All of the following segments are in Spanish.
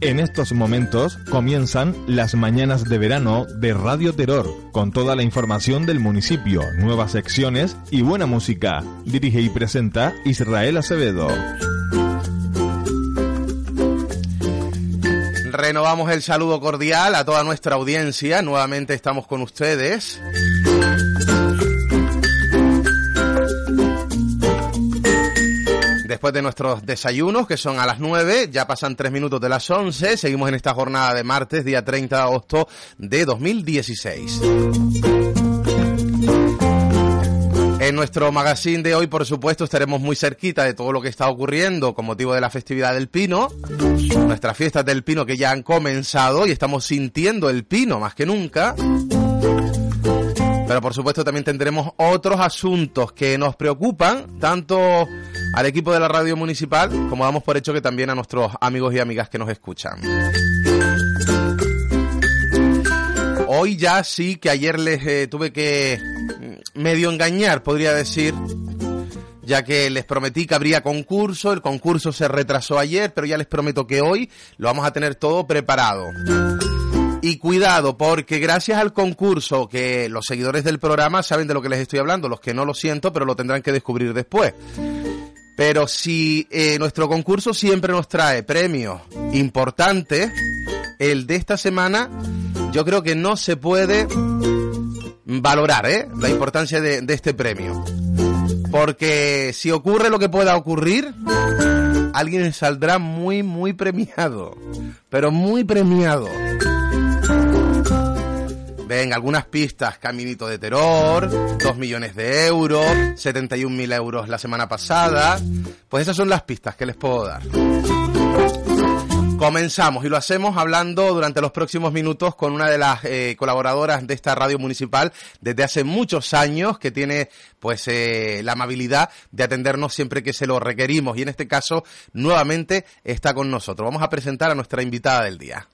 En estos momentos comienzan las mañanas de verano de Radio Terror, con toda la información del municipio, nuevas secciones y buena música. Dirige y presenta Israel Acevedo. Renovamos el saludo cordial a toda nuestra audiencia. Nuevamente estamos con ustedes. Después de nuestros desayunos, que son a las 9, ya pasan 3 minutos de las 11, seguimos en esta jornada de martes, día 30 de agosto de 2016. En nuestro magazine de hoy, por supuesto, estaremos muy cerquita de todo lo que está ocurriendo con motivo de la festividad del Pino, nuestras fiestas del Pino que ya han comenzado y estamos sintiendo el Pino más que nunca. Pero por supuesto también tendremos otros asuntos que nos preocupan, tanto al equipo de la radio municipal como damos por hecho que también a nuestros amigos y amigas que nos escuchan. Hoy ya sí que ayer les eh, tuve que mm, medio engañar, podría decir, ya que les prometí que habría concurso, el concurso se retrasó ayer, pero ya les prometo que hoy lo vamos a tener todo preparado. Y cuidado, porque gracias al concurso que los seguidores del programa saben de lo que les estoy hablando, los que no lo siento, pero lo tendrán que descubrir después. Pero si eh, nuestro concurso siempre nos trae premios importantes, el de esta semana yo creo que no se puede valorar ¿eh? la importancia de, de este premio. Porque si ocurre lo que pueda ocurrir, alguien saldrá muy, muy premiado. Pero muy premiado. Venga, algunas pistas. Caminito de Terror, 2 millones de euros, 71.000 euros la semana pasada. Pues esas son las pistas que les puedo dar. Comenzamos y lo hacemos hablando durante los próximos minutos con una de las eh, colaboradoras de esta radio municipal desde hace muchos años que tiene pues eh, la amabilidad de atendernos siempre que se lo requerimos y en este caso nuevamente está con nosotros. Vamos a presentar a nuestra invitada del día.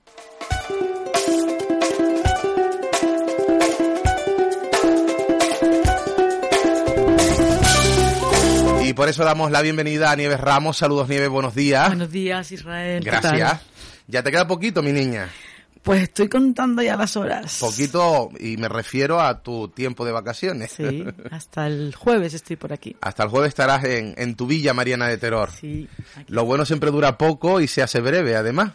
Y por eso damos la bienvenida a Nieves Ramos. Saludos Nieves, buenos días. Buenos días Israel. ¿qué Gracias. Ya te queda poquito, mi niña. Pues estoy contando ya las horas. Poquito, y me refiero a tu tiempo de vacaciones. Sí, hasta el jueves estoy por aquí. Hasta el jueves estarás en, en tu villa, Mariana de Terror. Sí. aquí. Lo bueno siempre dura poco y se hace breve, además.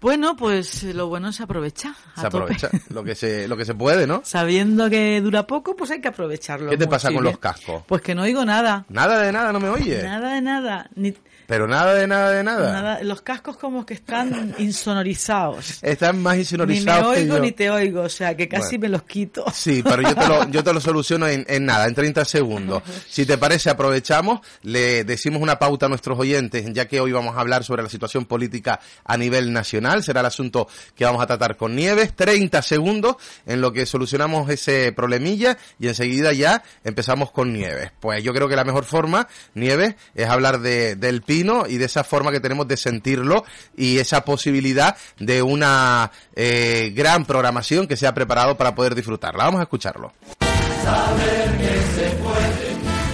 Bueno, pues lo bueno es aprovechar. Se tope. aprovecha lo que se, lo que se puede, ¿no? Sabiendo que dura poco, pues hay que aprovecharlo. ¿Qué te pasa con los cascos? Pues que no oigo nada. Nada de nada, no me oye. Nada de nada. Ni, Pero nada de nada de nada. nada. Los cascos como que están insonorizados. Están más Ni me insonorizados que oigo yo. ni te oigo, o sea que casi Bueno. me los quito. Sí, pero yo te lo, yo te lo soluciono en, en nada, en 30 segundos. Si te parece, aprovechamos, le decimos una pauta a nuestros oyentes, ya que hoy vamos a hablar sobre la situación política a nivel nacional. Será el asunto que vamos a tratar con Nieves. 30 segundos en lo que solucionamos ese problemilla y enseguida ya empezamos con Nieves. Pues yo creo que la mejor forma, Nieves, es hablar de, del y de esa forma que tenemos de sentirlo y esa posibilidad de una eh, gran programación que se ha preparado para poder disfrutarla. Vamos a escucharlo.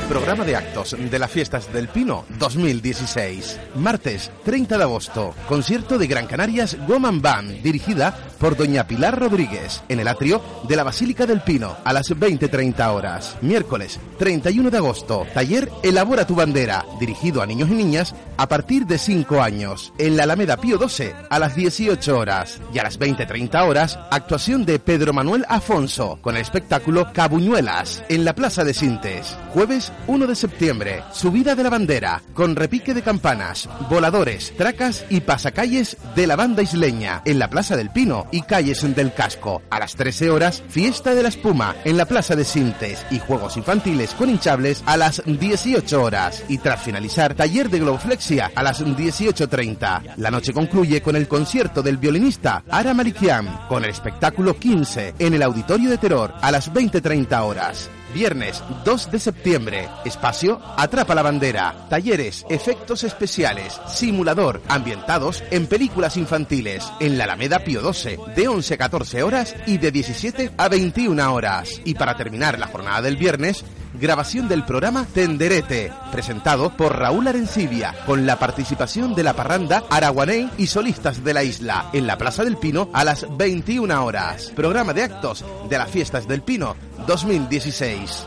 Programa de actos de las fiestas del Pino 2016. Martes 30 de agosto. Concierto de Gran Canarias Woman Band, dirigida por Doña Pilar Rodríguez, en el atrio de la Basílica del Pino, a las 20.30 horas. Miércoles 31 de agosto. Taller Elabora tu bandera, dirigido a niños y niñas a partir de 5 años. En la Alameda Pío 12, a las 18 horas. Y a las 20.30 horas, actuación de Pedro Manuel Afonso, con el espectáculo Cabuñuelas, en la Plaza de Sintes. Jueves 1 de septiembre, subida de la bandera, con repique de campanas, voladores, tracas y pasacalles de la banda isleña, en la Plaza del Pino y calles del Casco. A las 13 horas, fiesta de la espuma, en la Plaza de Sintes y juegos infantiles con hinchables a las 18 horas. Y tras finalizar, taller de globoflexia a las 18.30. La noche concluye con el concierto del violinista Ara Malikian, con el espectáculo 15 en el Auditorio de Terror a las 20.30 horas. Viernes 2 de septiembre. Espacio Atrapa la bandera. Talleres, efectos especiales, simulador, ambientados en películas infantiles. En la Alameda Pío 12, de 11 a 14 horas y de 17 a 21 horas. Y para terminar la jornada del viernes, grabación del programa Tenderete, presentado por Raúl Arencibia, con la participación de la parranda Araguaney y solistas de la isla, en la Plaza del Pino a las 21 horas. Programa de actos de las Fiestas del Pino 2016.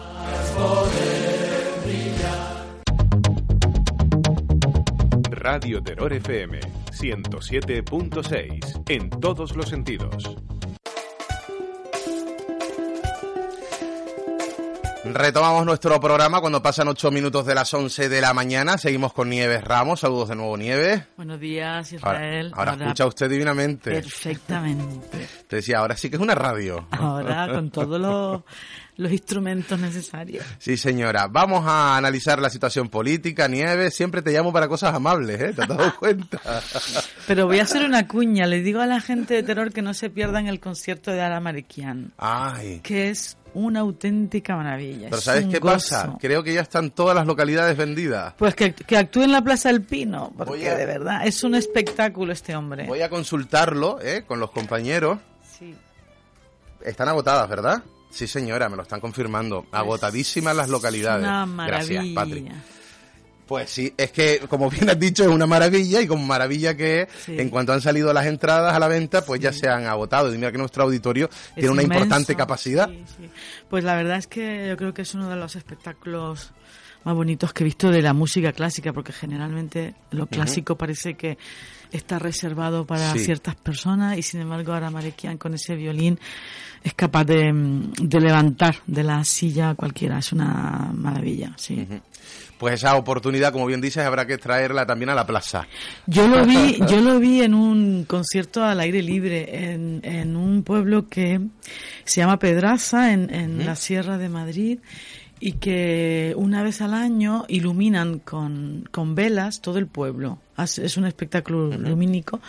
Radio Terror FM 107.6 en todos los sentidos. Retomamos nuestro programa cuando pasan ocho minutos de las 11 de la mañana. Seguimos con Nieves Ramos. Saludos de nuevo, Nieves. Buenos días, Israel. Ahora, escucha usted divinamente. Perfectamente. Te decía, ahora sí que es una radio. Ahora, con todos los, los instrumentos necesarios. Sí, señora. Vamos a analizar la situación política. Nieves, siempre te llamo para cosas amables, ¿eh? ¿Te has dado cuenta? Pero voy a hacer una cuña. Le digo a la gente de terror que no se pierdan el concierto de Ara Mariquian. Ay. Que es una auténtica maravilla. Pero ¿sabes qué pasa? Creo que ya están todas las localidades vendidas. Pues que, que actúe en la Plaza del Pino, porque de verdad es un espectáculo este hombre. Voy a consultarlo ¿eh? con los compañeros. Sí. Están agotadas, ¿verdad? Sí, señora, me lo están confirmando. Pues Agotadísimas las localidades. Una maravilla. Gracias, Patrick. Pues sí, es que como bien has dicho es una maravilla y como maravilla que es, Sí. en cuanto han salido las entradas a la venta, pues ya se han agotado. Y mira que nuestro auditorio Es tiene una inmenso. importante capacidad. Sí. Pues la verdad es que yo creo que es uno de los espectáculos más bonitos que he visto de la música clásica, porque generalmente lo clásico parece que está reservado para Sí. ciertas personas y sin embargo ahora Marekian con ese violín es capaz de, mm, de levantar de la silla a cualquiera. Es una maravilla, sí. Pues esa oportunidad, como bien dices, habrá que traerla también a la plaza. Yo lo vi, yo lo vi en un concierto al aire libre en, en un pueblo que se llama Pedraza en, en la Sierra de Madrid y que una vez al año iluminan con, con velas todo el pueblo. Es un espectáculo lumínico,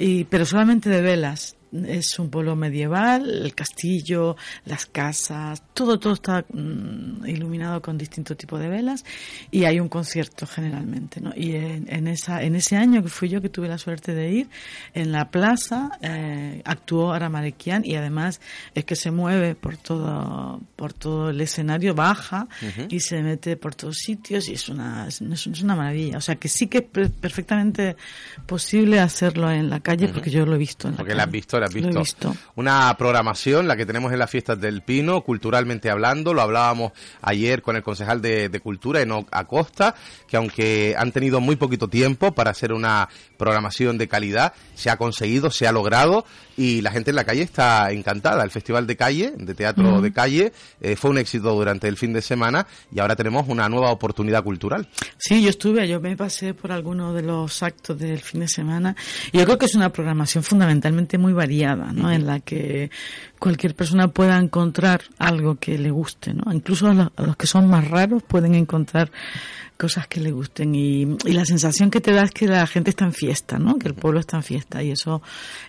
y, pero solamente de velas. Es un pueblo medieval, el castillo, las casas, todo, todo está mm, iluminado con distintos tipos de velas y hay un concierto generalmente, ¿no? Y en, en esa, en ese año que fui yo que tuve la suerte de ir, en la plaza eh, actuó Aramarequian y además es que se mueve por todo, por todo el escenario, baja y se mete por todos sitios y es una, es, es una maravilla. O sea que sí que es per- perfectamente posible hacerlo en la calle porque yo lo he visto en la Porque calle. la has visto, Lo he visto. Una programación, la que tenemos en las fiestas del Pino, culturalmente hablando, lo hablábamos ayer con el concejal de, de Cultura, Enoc Acosta, que aunque han tenido muy poquito tiempo para hacer una programación de calidad, se ha conseguido, se ha logrado y la gente en la calle está encantada. El Festival de Calle, de Teatro de Calle, eh, fue un éxito durante el fin de semana y ahora tenemos una nueva oportunidad cultural. Sí, yo estuve, yo me pasé por algunos de los actos del fin de semana y yo creo que es una programación fundamentalmente muy variada, ¿no? En la que cualquier persona pueda encontrar algo que le guste, ¿no? Incluso los, los que son más raros pueden encontrar cosas que le gusten y, y la sensación que te da es que la gente está en fiesta, ¿no? Que el pueblo está en fiesta y eso,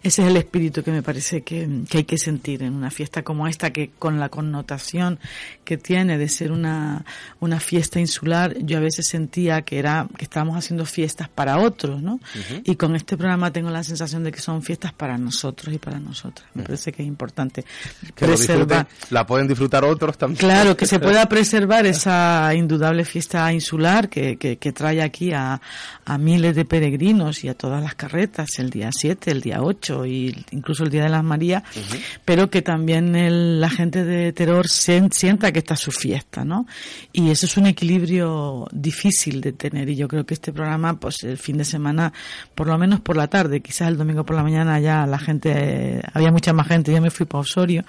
ese es el espíritu que me parece que, que hay que sentir en una fiesta como esta que con la connotación que tiene de ser una, una fiesta insular, yo a veces sentía que era, que estábamos haciendo fiestas para otros, ¿no? Y con este programa tengo la sensación de que son fiestas para nosotros y para nosotras. Me parece que es importante Que preservar. la pueden disfrutar otros también. Claro, que se pueda preservar esa indudable fiesta insular que, que, que trae aquí a, a miles de peregrinos y a todas las carretas el día 7, el día 8 y incluso el día de las Marías, pero que también el- la gente de terror sien- sienta que está su fiesta, ¿no? Y eso es un equilibrio difícil de tener y yo creo que este programa, pues el fin de semana, por lo menos por la tarde, quizás el domingo por la mañana ya la gente, eh, había mucha más gente, yo me fui para Osorio,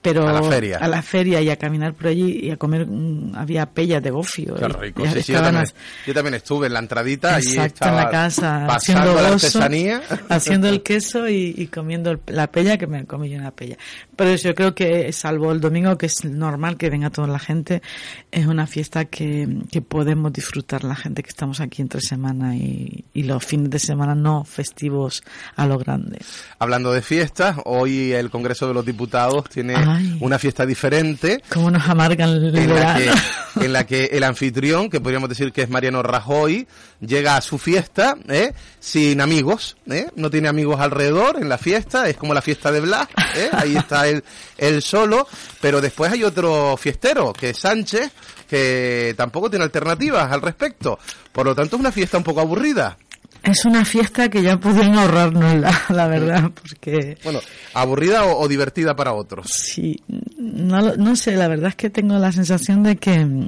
pero A la feria. a la feria y a caminar por allí y a comer, mm, había pellas de gofio. Qué y- rico. y Sí, sí, yo, también, as- yo también estuve en la entradita, Exacto, en la casa, haciendo la artesanía. haciendo el queso y, y comiendo el- la pella, que me comí yo una pella. Pero yo creo que, salvo el domingo, que es normal que venga toda la gente, es una fiesta que, que podemos disfrutar la gente que estamos aquí entre semana y, y los fines de semana no festivos a lo grande. Hablando de fiestas, hoy el Congreso de los Diputados tiene Ay. una fiesta diferente ¿Cómo nos amargan el en la, que, en la que el anfitrión, que podríamos podríamos decir que es Mariano Rajoy, llega a su fiesta ¿eh? sin amigos, ¿eh? no tiene amigos alrededor en la fiesta, es como la fiesta de Blas, ¿eh? ahí está él, él solo, pero después hay otro fiestero, que es Sánchez, que tampoco tiene alternativas al respecto. Por lo tanto, es una fiesta un poco aburrida. Es una fiesta que ya podían ahorrarnos, la, la verdad, porque... Bueno, aburrida o, o divertida para otros. Sí, no, sé, la verdad es que tengo la sensación de que,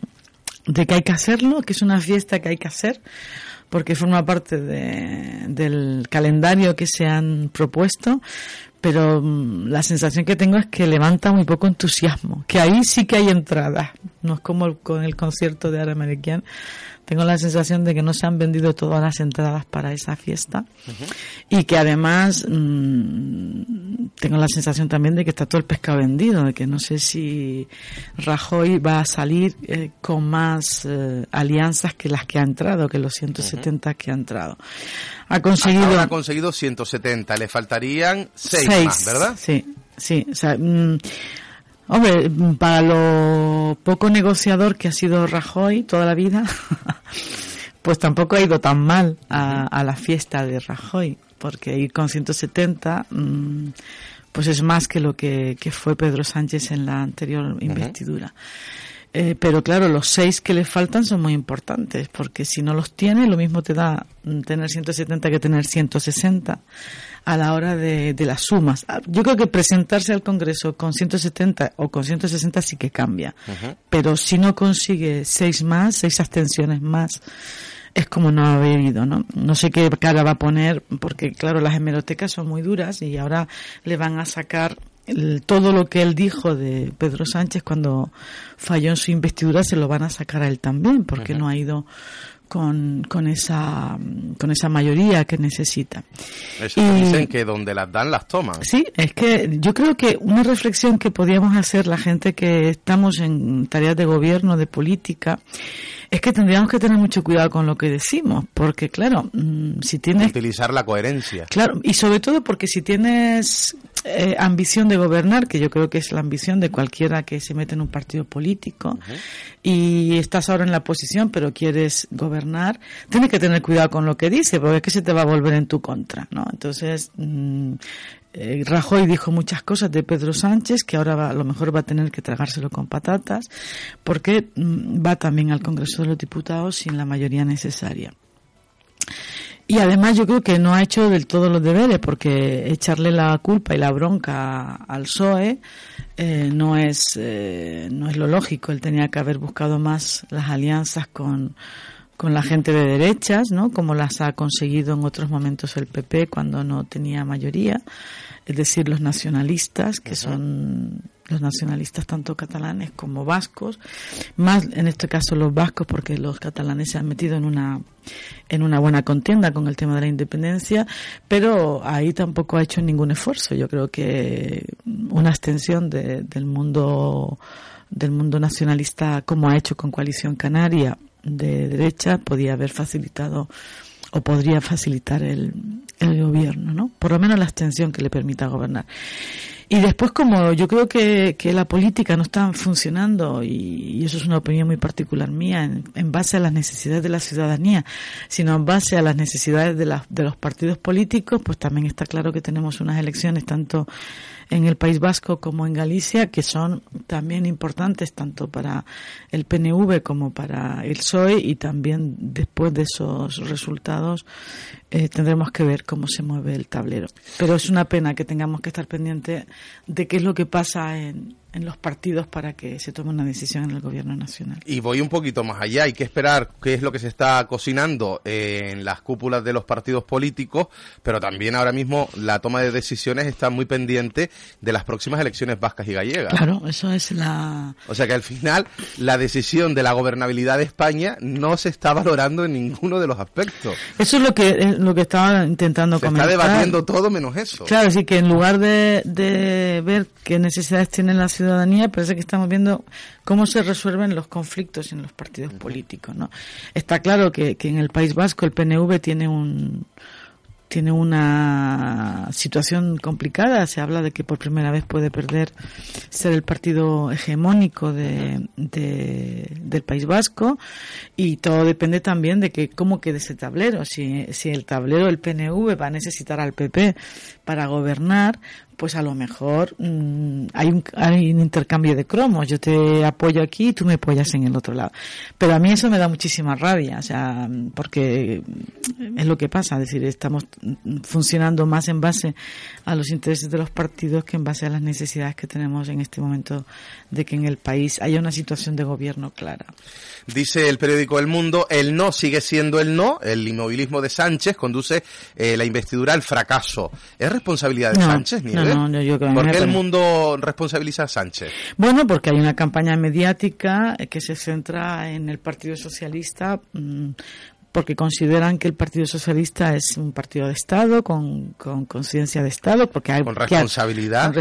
de que hay que hacerlo, que es una fiesta que hay que hacer, porque forma parte de- del calendario que se han propuesto, pero mm, la sensación que tengo es que levanta muy poco entusiasmo, que ahí sí que hay entradas, no es como el- con el concierto de Ara. Tengo la sensación de que no se han vendido todas las entradas para esa fiesta y que además mm, tengo la sensación también de que está todo el pescado vendido, de que no sé si Rajoy va a salir eh, con más eh, alianzas que las que ha entrado, que los 170 que ha entrado. Ha conseguido ahora ha conseguido 170, le faltarían 6 Seis, más, ¿verdad? Sí, sí. O sea, mm, hombre, para lo poco negociador que ha sido Rajoy toda la vida, pues tampoco ha ido tan mal a, a la fiesta de Rajoy, porque ir con 170, mm, pues es más que lo que, que fue Pedro Sánchez en la anterior investidura. Eh, pero claro, los seis que le faltan son muy importantes, porque si no los tiene, lo mismo te da tener 170 que tener 160 a la hora de, de las sumas. Ah, Yo creo que presentarse al Congreso con 170 o con 160 sí que cambia, pero si no consigue seis más, seis abstenciones más, es como no haber ido, ¿no? No sé qué cara va a poner, porque claro, las hemerotecas son muy duras y ahora le van a sacar el- todo lo que él dijo de Pedro Sánchez cuando falló en su investidura se lo van a sacar a él también, porque no ha ido con, con esa con esa mayoría que necesita. Eso Y- dicen que donde las dan, las toman. Sí, es que yo creo que una reflexión que podíamos hacer la gente que estamos en tareas de gobierno, de política, es que tendríamos que tener mucho cuidado con lo que decimos, porque claro, mm, si tienes Utilizar la coherencia. Claro, y sobre todo porque si tienes eh, ambición de gobernar, que yo creo que es la ambición de cualquiera que se mete en un partido político, y estás ahora en la posición pero quieres gobernar, tienes que tener cuidado con lo que dice, porque es que se te va a volver en tu contra, ¿no? Entonces, mm, eh, Rajoy dijo muchas cosas de Pedro Sánchez que ahora va- a lo mejor va a tener que tragárselo con patatas, porque mm, va también al Congreso de los Diputados sin la mayoría necesaria. Y además yo creo que no ha hecho del todo los deberes, porque echarle la culpa y la bronca al PSOE eh, no es eh, no es lo lógico. Él tenía que haber buscado más las alianzas con con la gente de derechas, ¿no? Como las ha conseguido en otros momentos el PP cuando no tenía mayoría, es decir, los nacionalistas, que son los nacionalistas tanto catalanes como vascos, más en este caso los vascos porque los catalanes se han metido en una en una buena contienda con el tema de la independencia, pero ahí tampoco ha hecho ningún esfuerzo. Yo creo que una extensión de- del mundo del mundo nacionalista como ha hecho con Coalición Canaria de derecha podía haber facilitado o podría facilitar el, el gobierno, ¿no? Por lo menos la extensión que le permita gobernar. Y después, como yo creo que, que la política no está funcionando, y, y eso es una opinión muy particular mía, en, base a las necesidades de la ciudadanía, sino en base a las necesidades de, las de los partidos políticos, pues también está claro que tenemos unas elecciones tanto en el País Vasco como en Galicia, que son también importantes tanto para el PNV como para el PSOE y también después de esos resultados eh, tendremos que ver cómo se mueve el tablero. Pero es una pena que tengamos que estar pendientes de qué es lo que pasa en, en los partidos para que se tome una decisión en el gobierno nacional. Y voy un poquito más allá, hay que esperar qué es lo que se está cocinando en las cúpulas de los partidos políticos, pero también ahora mismo la toma de decisiones está muy pendiente de las próximas elecciones vascas y gallegas. Claro, eso es la... O sea que al final la decisión de la gobernabilidad de España no se está valorando en ninguno de los aspectos. Eso es lo que, eh, lo que estaba intentando Se está comentar. debatiendo todo menos eso. Claro, sí que en lugar de, de ver qué necesidades tiene la ciudadanía, parece que estamos viendo cómo se resuelven los conflictos en los partidos políticos, ¿no? Está claro que, que en el País Vasco el PNV tiene un tiene una situación complicada. Se habla de que por primera vez puede perder ser el partido hegemónico de, del País Vasco y todo depende también de que cómo quede ese tablero. Si, si el tablero del PNV va a necesitar al PP para gobernar, pues a lo mejor mm, hay, un, hay un intercambio de cromos. Yo te apoyo aquí y tú me apoyas en el otro lado. Pero a mí eso me da muchísima rabia, o sea, porque es lo que pasa, es decir, estamos funcionando más en base a los intereses de los partidos que en base a las necesidades que tenemos en este momento de que en el país haya una situación de gobierno clara. Dice el periódico El Mundo, el no sigue siendo el no, el inmovilismo de Sánchez conduce eh, la investidura al fracaso. ¿Es responsabilidad de Sánchez, No, no, yo creo ¿Por qué el mundo responsabiliza a Sánchez? Bueno, porque hay una campaña mediática que se centra en el Partido Socialista mm, porque consideran que el Partido Socialista es un partido de Estado, con conciencia de Estado, porque hay, con responsabilidad,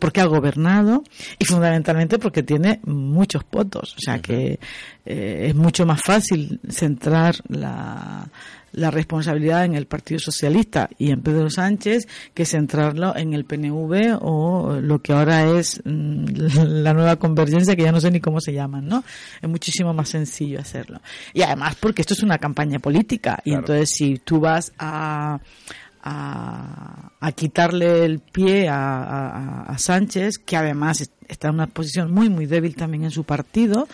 porque ha gobernado y fundamentalmente porque tiene muchos votos, o sea que eh, es mucho más fácil centrar la, la responsabilidad en el Partido Socialista y en Pedro Sánchez que centrarlo en el PNV o lo que ahora es mm, la nueva convergencia que ya no sé ni cómo se llaman, ¿no? Es muchísimo más sencillo hacerlo. Y además porque esto es una campaña política y entonces si tú vas a a, quitarle el pie a, Sánchez, que además está en una posición muy, muy débil también en su partido,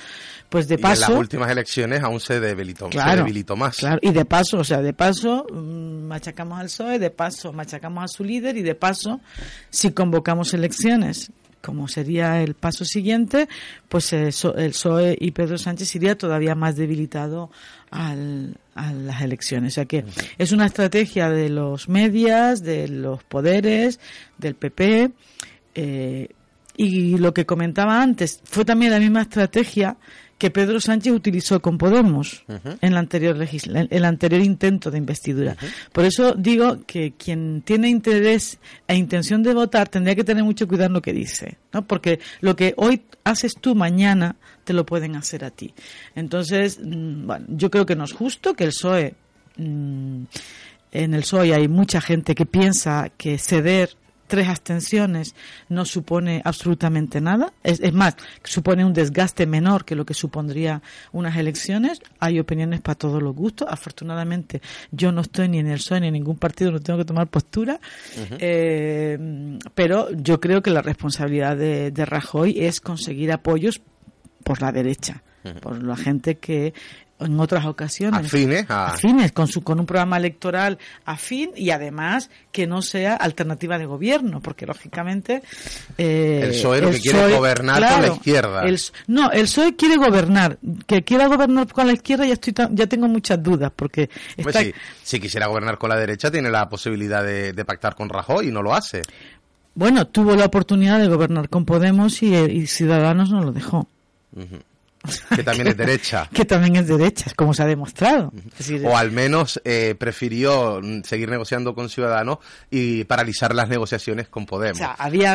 pues de paso... en las últimas elecciones aún se debilitó, debilitó más. Claro, y de paso, o sea, de paso mm, machacamos al PSOE, de paso machacamos a su líder y de paso, si convocamos elecciones como sería el paso siguiente, pues el PSOE y Pedro Sánchez iría todavía más debilitado al, a las elecciones. O sea que es una estrategia de los medias, de los poderes, del PP. Eh, y lo que comentaba antes, fue también la misma estrategia que Pedro Sánchez utilizó con Podemos en, la anterior el anterior intento de investidura. Por eso digo que quien tiene interés e intención de votar tendría que tener mucho cuidado en lo que dice, ¿no? Porque lo que hoy haces tú mañana te lo pueden hacer a ti. Entonces, mm, bueno, yo creo que no es justo que el PSOE mm, en el PSOE hay mucha gente que piensa que ceder tres abstenciones no supone absolutamente nada. Es, más, supone un desgaste menor que lo que supondría unas elecciones. Hay opiniones para todos los gustos. Afortunadamente, yo no estoy ni en el PSOE ni en ningún partido, no tengo que tomar postura. Eh, pero yo creo que la responsabilidad de, de Rajoy es conseguir apoyos por la derecha por la gente que en otras ocasiones. Afines. Afines, con, su, con un programa electoral afín y además que no sea alternativa de gobierno, porque lógicamente. Eh, el PSOE lo que quiere gobernar con la izquierda. no, el PSOE quiere gobernar. Que quiera gobernar con la izquierda ya, estoy ya tengo muchas dudas, porque. Pues si quisiera gobernar con la derecha, tiene la posibilidad de, pactar con Rajoy y no lo hace. Bueno, tuvo la oportunidad de gobernar con Podemos y, Ciudadanos no lo dejó. Que también es derecha. que también es derecha, como se ha demostrado. o al menos eh, prefirió seguir negociando con Ciudadanos y paralizar las negociaciones con Podemos.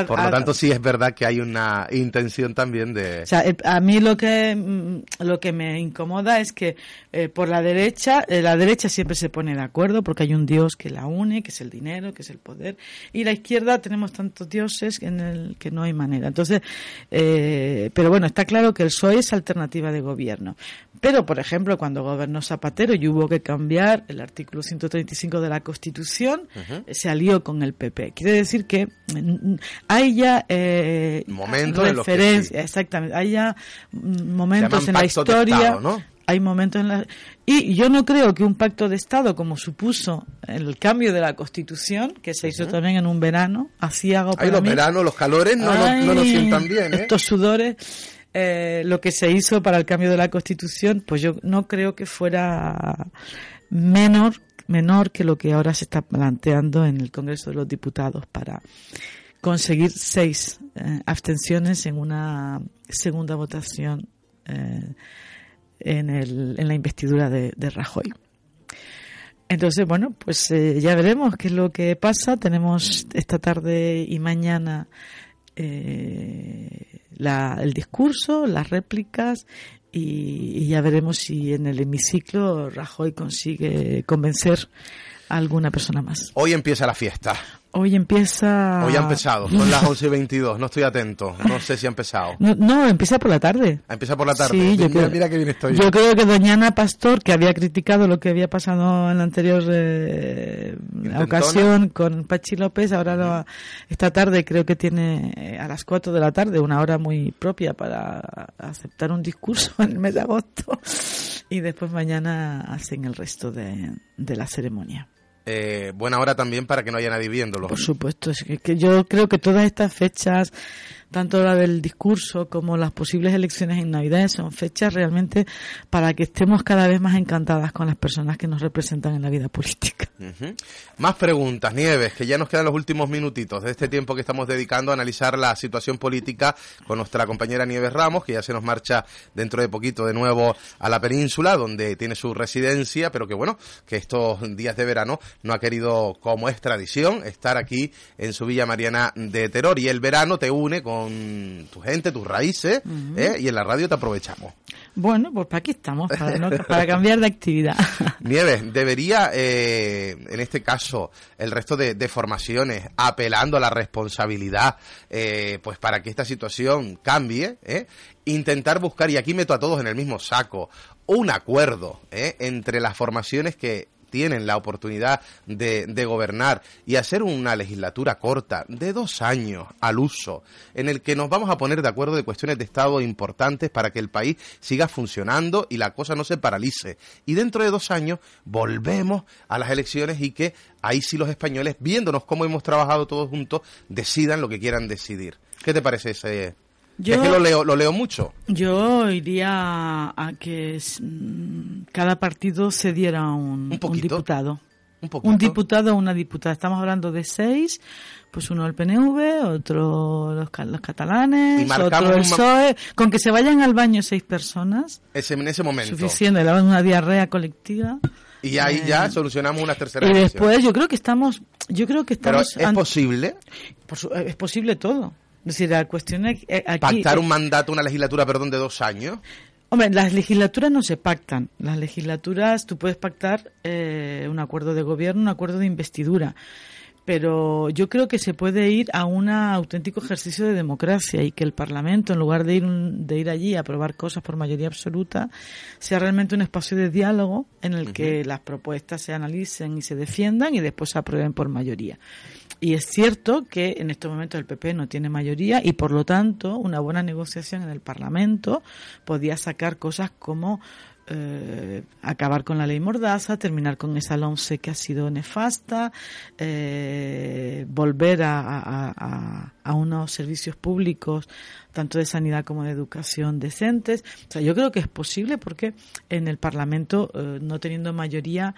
Por lo tanto, sí es verdad que hay una intención también de... O sea, a mí lo que, mm, lo que me incomoda es que eh, por la derecha, eh, la derecha siempre se pone de acuerdo porque hay un Dios que la une, que es el dinero, que es el poder, y la izquierda tenemos tantos dioses en el que no hay manera. Entonces, pero bueno, está claro que el PSOE es alternativa de gobierno. Pero, por ejemplo, cuando gobernó Zapatero y hubo que cambiar el artículo 135 de la Constitución, se alió con el PP. Quiere decir que mm, hay ya eh, momentos exactamente, hay ya mm, momentos en la historia, hay momentos en la y yo no creo que un pacto de Estado como supuso el cambio de la Constitución que se hizo también en un verano así hago para los veranos los calores no, no, nos sientan bien ¿eh? estos sudores eh, lo que se hizo para el cambio de la Constitución, pues yo no creo que fuera menor, menor que lo que ahora se está planteando en el Congreso de los Diputados para conseguir seis eh, abstenciones en una segunda votación eh, en, el, en la investidura de, de Rajoy. Entonces, bueno, pues ya veremos qué es lo que pasa. Tenemos esta tarde y mañana eh, el discurso, las réplicas y, ya veremos si en el hemiciclo Rajoy consigue convencer alguna persona más. Hoy empieza la fiesta. Hoy empieza... Hoy ha empezado, son las 11 y 22, no estoy atento, no sé si ha empezado. No, empieza por la tarde. Empieza por la tarde, sí, yo mira, creo, que bien estoy. Yo creo que doña Ana Pastor, que había criticado lo que había pasado en la anterior eh, ocasión con Pachi López, ahora esta tarde creo que tiene eh, a las 4 de la tarde una hora muy propia para aceptar un discurso en el mes de agosto y después mañana hacen el resto de la ceremonia eh, buena hora también para que no haya nadie viéndolo. Por supuesto, es que, yo creo que todas estas fechas, tanto la del discurso como las posibles elecciones en Navidad, son fechas realmente para que estemos cada vez más encantadas con las personas que nos representan en la vida política. Más preguntas, Nieves, que ya nos quedan los últimos minutitos de este tiempo que estamos dedicando a analizar la situación política con nuestra compañera Nieves Ramos, que ya se nos marcha dentro de poquito de nuevo a la península, donde tiene su residencia, pero que bueno, que estos días de verano no ha querido, como es tradición, estar aquí en su Villa Mariana de Terror. Y el verano te une con tu gente, tus raíces, ¿eh? y en la radio te aprovechamos. Bueno, pues para aquí estamos, para, cambiar de actividad. Nieves, debería, eh, en este caso, el resto de, formaciones apelando a la responsabilidad, eh, pues para que esta situación cambie, intentar buscar, y aquí meto a todos en el mismo saco, un acuerdo entre las formaciones que tienen la oportunidad de, gobernar y hacer una legislatura corta de dos años al uso, en el que nos vamos a poner de acuerdo de cuestiones de Estado importantes para que el país siga funcionando y la cosa no se paralice. Y dentro de dos años volvemos a las elecciones y que ahí sí los españoles, viéndonos cómo hemos trabajado todos juntos, decidan lo que quieran decidir. ¿Qué te parece ese, yo, es que lo leo, lo leo mucho. Yo iría a que mm, cada partido se diera un, diputado. Un, un diputado o una diputada. Estamos hablando de seis, pues uno el PNV, otro los, catalanes, otro el PSOE. Con que se vayan al baño seis personas. En ese momento. Suficiente, una diarrea colectiva. Y ahí ya eh, solucionamos una tercera Y después yo creo que estamos, yo creo que estamos. Pero es posible. es posible todo. Es decir, la cuestión aquí, ¿Pactar un mandato, una legislatura, perdón, de dos años? Hombre, las legislaturas no se pactan. Las legislaturas, tú puedes pactar eh, un acuerdo de gobierno, un acuerdo de investidura pero yo creo que se puede ir a un auténtico ejercicio de democracia y que el Parlamento, en lugar de ir, de ir allí a aprobar cosas por mayoría absoluta, sea realmente un espacio de diálogo en el que las propuestas se analicen y se defiendan y después se aprueben por mayoría. Y es cierto que en estos momentos el PP no tiene mayoría y por lo tanto una buena negociación en el Parlamento podía sacar cosas como eh, acabar con la ley Mordaza, terminar con esa LOMCE que ha sido nefasta, eh, volver a, unos servicios públicos, tanto de sanidad como de educación, decentes. O sea, yo creo que es posible porque en el Parlamento, eh, no teniendo mayoría,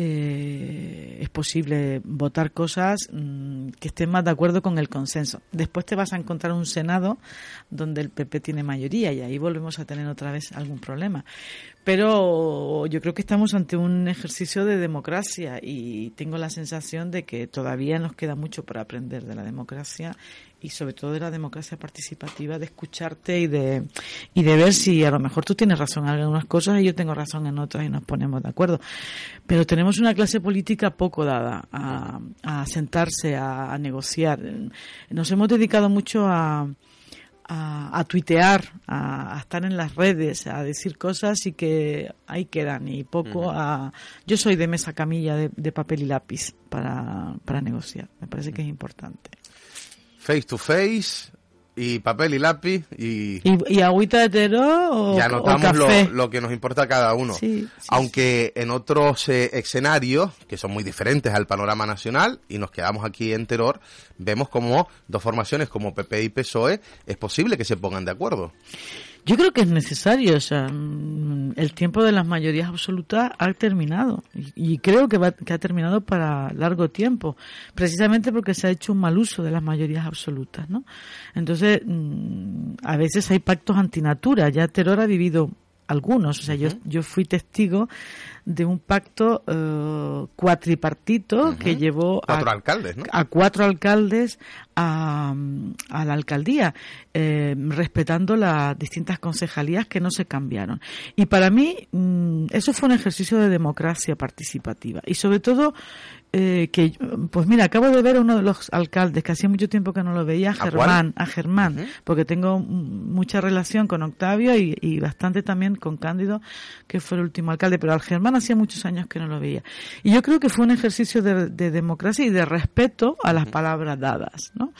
eh, es posible votar cosas mm, que estén más de acuerdo con el consenso. Después te vas a encontrar un Senado donde el PP tiene mayoría y ahí volvemos a tener otra vez algún problema. Pero yo creo que estamos ante un ejercicio de democracia y tengo la sensación de que todavía nos queda mucho por aprender de la democracia y sobre todo de la democracia participativa, de escucharte y de, y de ver si a lo mejor tú tienes razón en algunas cosas y yo tengo razón en otras y nos ponemos de acuerdo. Pero tenemos una clase política poco dada a, a sentarse, a, negociar. Nos hemos dedicado mucho a, a, tuitear, a, estar en las redes, a decir cosas y que ahí quedan y poco a... Yo soy de mesa camilla de, de papel y lápiz para, para negociar, me parece que es importante face to face y papel y lápiz y... ¿Y, agüita de terror o Ya notamos Lo, que nos importa a cada uno. Aunque en otros eh, escenarios, que son muy diferentes al panorama nacional, y nos quedamos aquí en terror, vemos como dos formaciones como PP y PSOE es posible que se pongan de acuerdo. Yo creo que es necesario, o sea, mm, el tiempo de las mayorías absolutas ha terminado y, creo que, que ha terminado para largo tiempo, precisamente porque se ha hecho un mal uso de las mayorías absolutas, ¿no? Entonces, mm, a veces hay pactos antinatura, ya Terror ha vivido algunos. O sea, yo, yo fui testigo de un pacto eh, cuatripartito que llevó cuatro a, alcaldes, a cuatro alcaldes a, a la alcaldía, eh, respetando las distintas concejalías que no se cambiaron. Y para mí mm, eso fue un ejercicio de democracia participativa y sobre todo eh, que pues mira acabo de ver a uno de los alcaldes que hacía mucho tiempo que no lo veía a Germán a, Germán porque tengo mucha relación con Octavio y, bastante también con Cándido que fue el último alcalde pero al Germán hacía muchos años que no lo veía. Y yo creo que fue un ejercicio de, democracia y de respeto a las palabras dadas no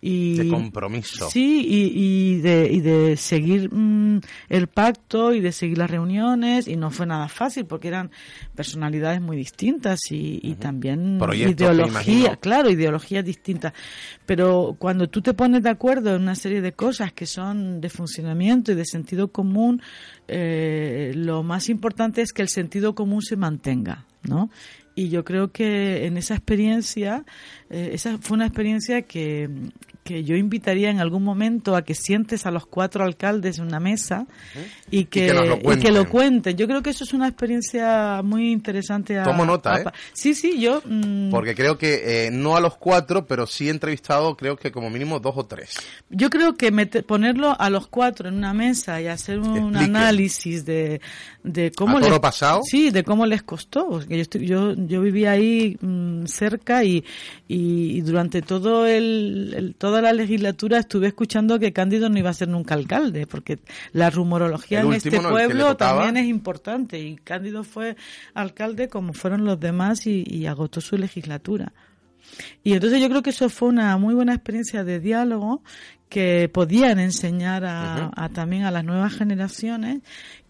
y de compromiso. Sí, y, y, de, y de seguir mm, el pacto y de seguir las reuniones y no fue nada fácil porque eran personalidades muy distintas y, y también ideología, claro, ideologías distintas. Pero cuando tú te pones de acuerdo en una serie de cosas que son de funcionamiento y de sentido común, eh, lo más importante es que el sentido común se mantenga, ¿no? y yo creo que en esa experiencia, eh, esa fue una experiencia que, que yo invitaría en algún momento a que sientes a los cuatro alcaldes en una mesa y que, que, lo, cuenten. Yo creo que eso es una experiencia muy interesante. A, Tomo nota, ¿eh? Sí, sí, yo... Mm, Porque creo que eh, no a los cuatro, pero sí he entrevistado creo que como mínimo dos o tres. Yo creo que ponerlo a los cuatro en una mesa y hacer un análisis de, de cómo... ¿A les, pasado? Sí, de cómo les costó. Yo, yo, yo vivía ahí mm, cerca y, y, durante todo el toda la legislatura estuve escuchando que Cándido no iba a ser nunca alcalde, porque la rumorología en este pueblo también es importante y Cándido fue alcalde como fueron los demás y, agotó su legislatura. Y entonces yo creo que eso fue una muy buena experiencia de diálogo que podían enseñar a, también a las nuevas generaciones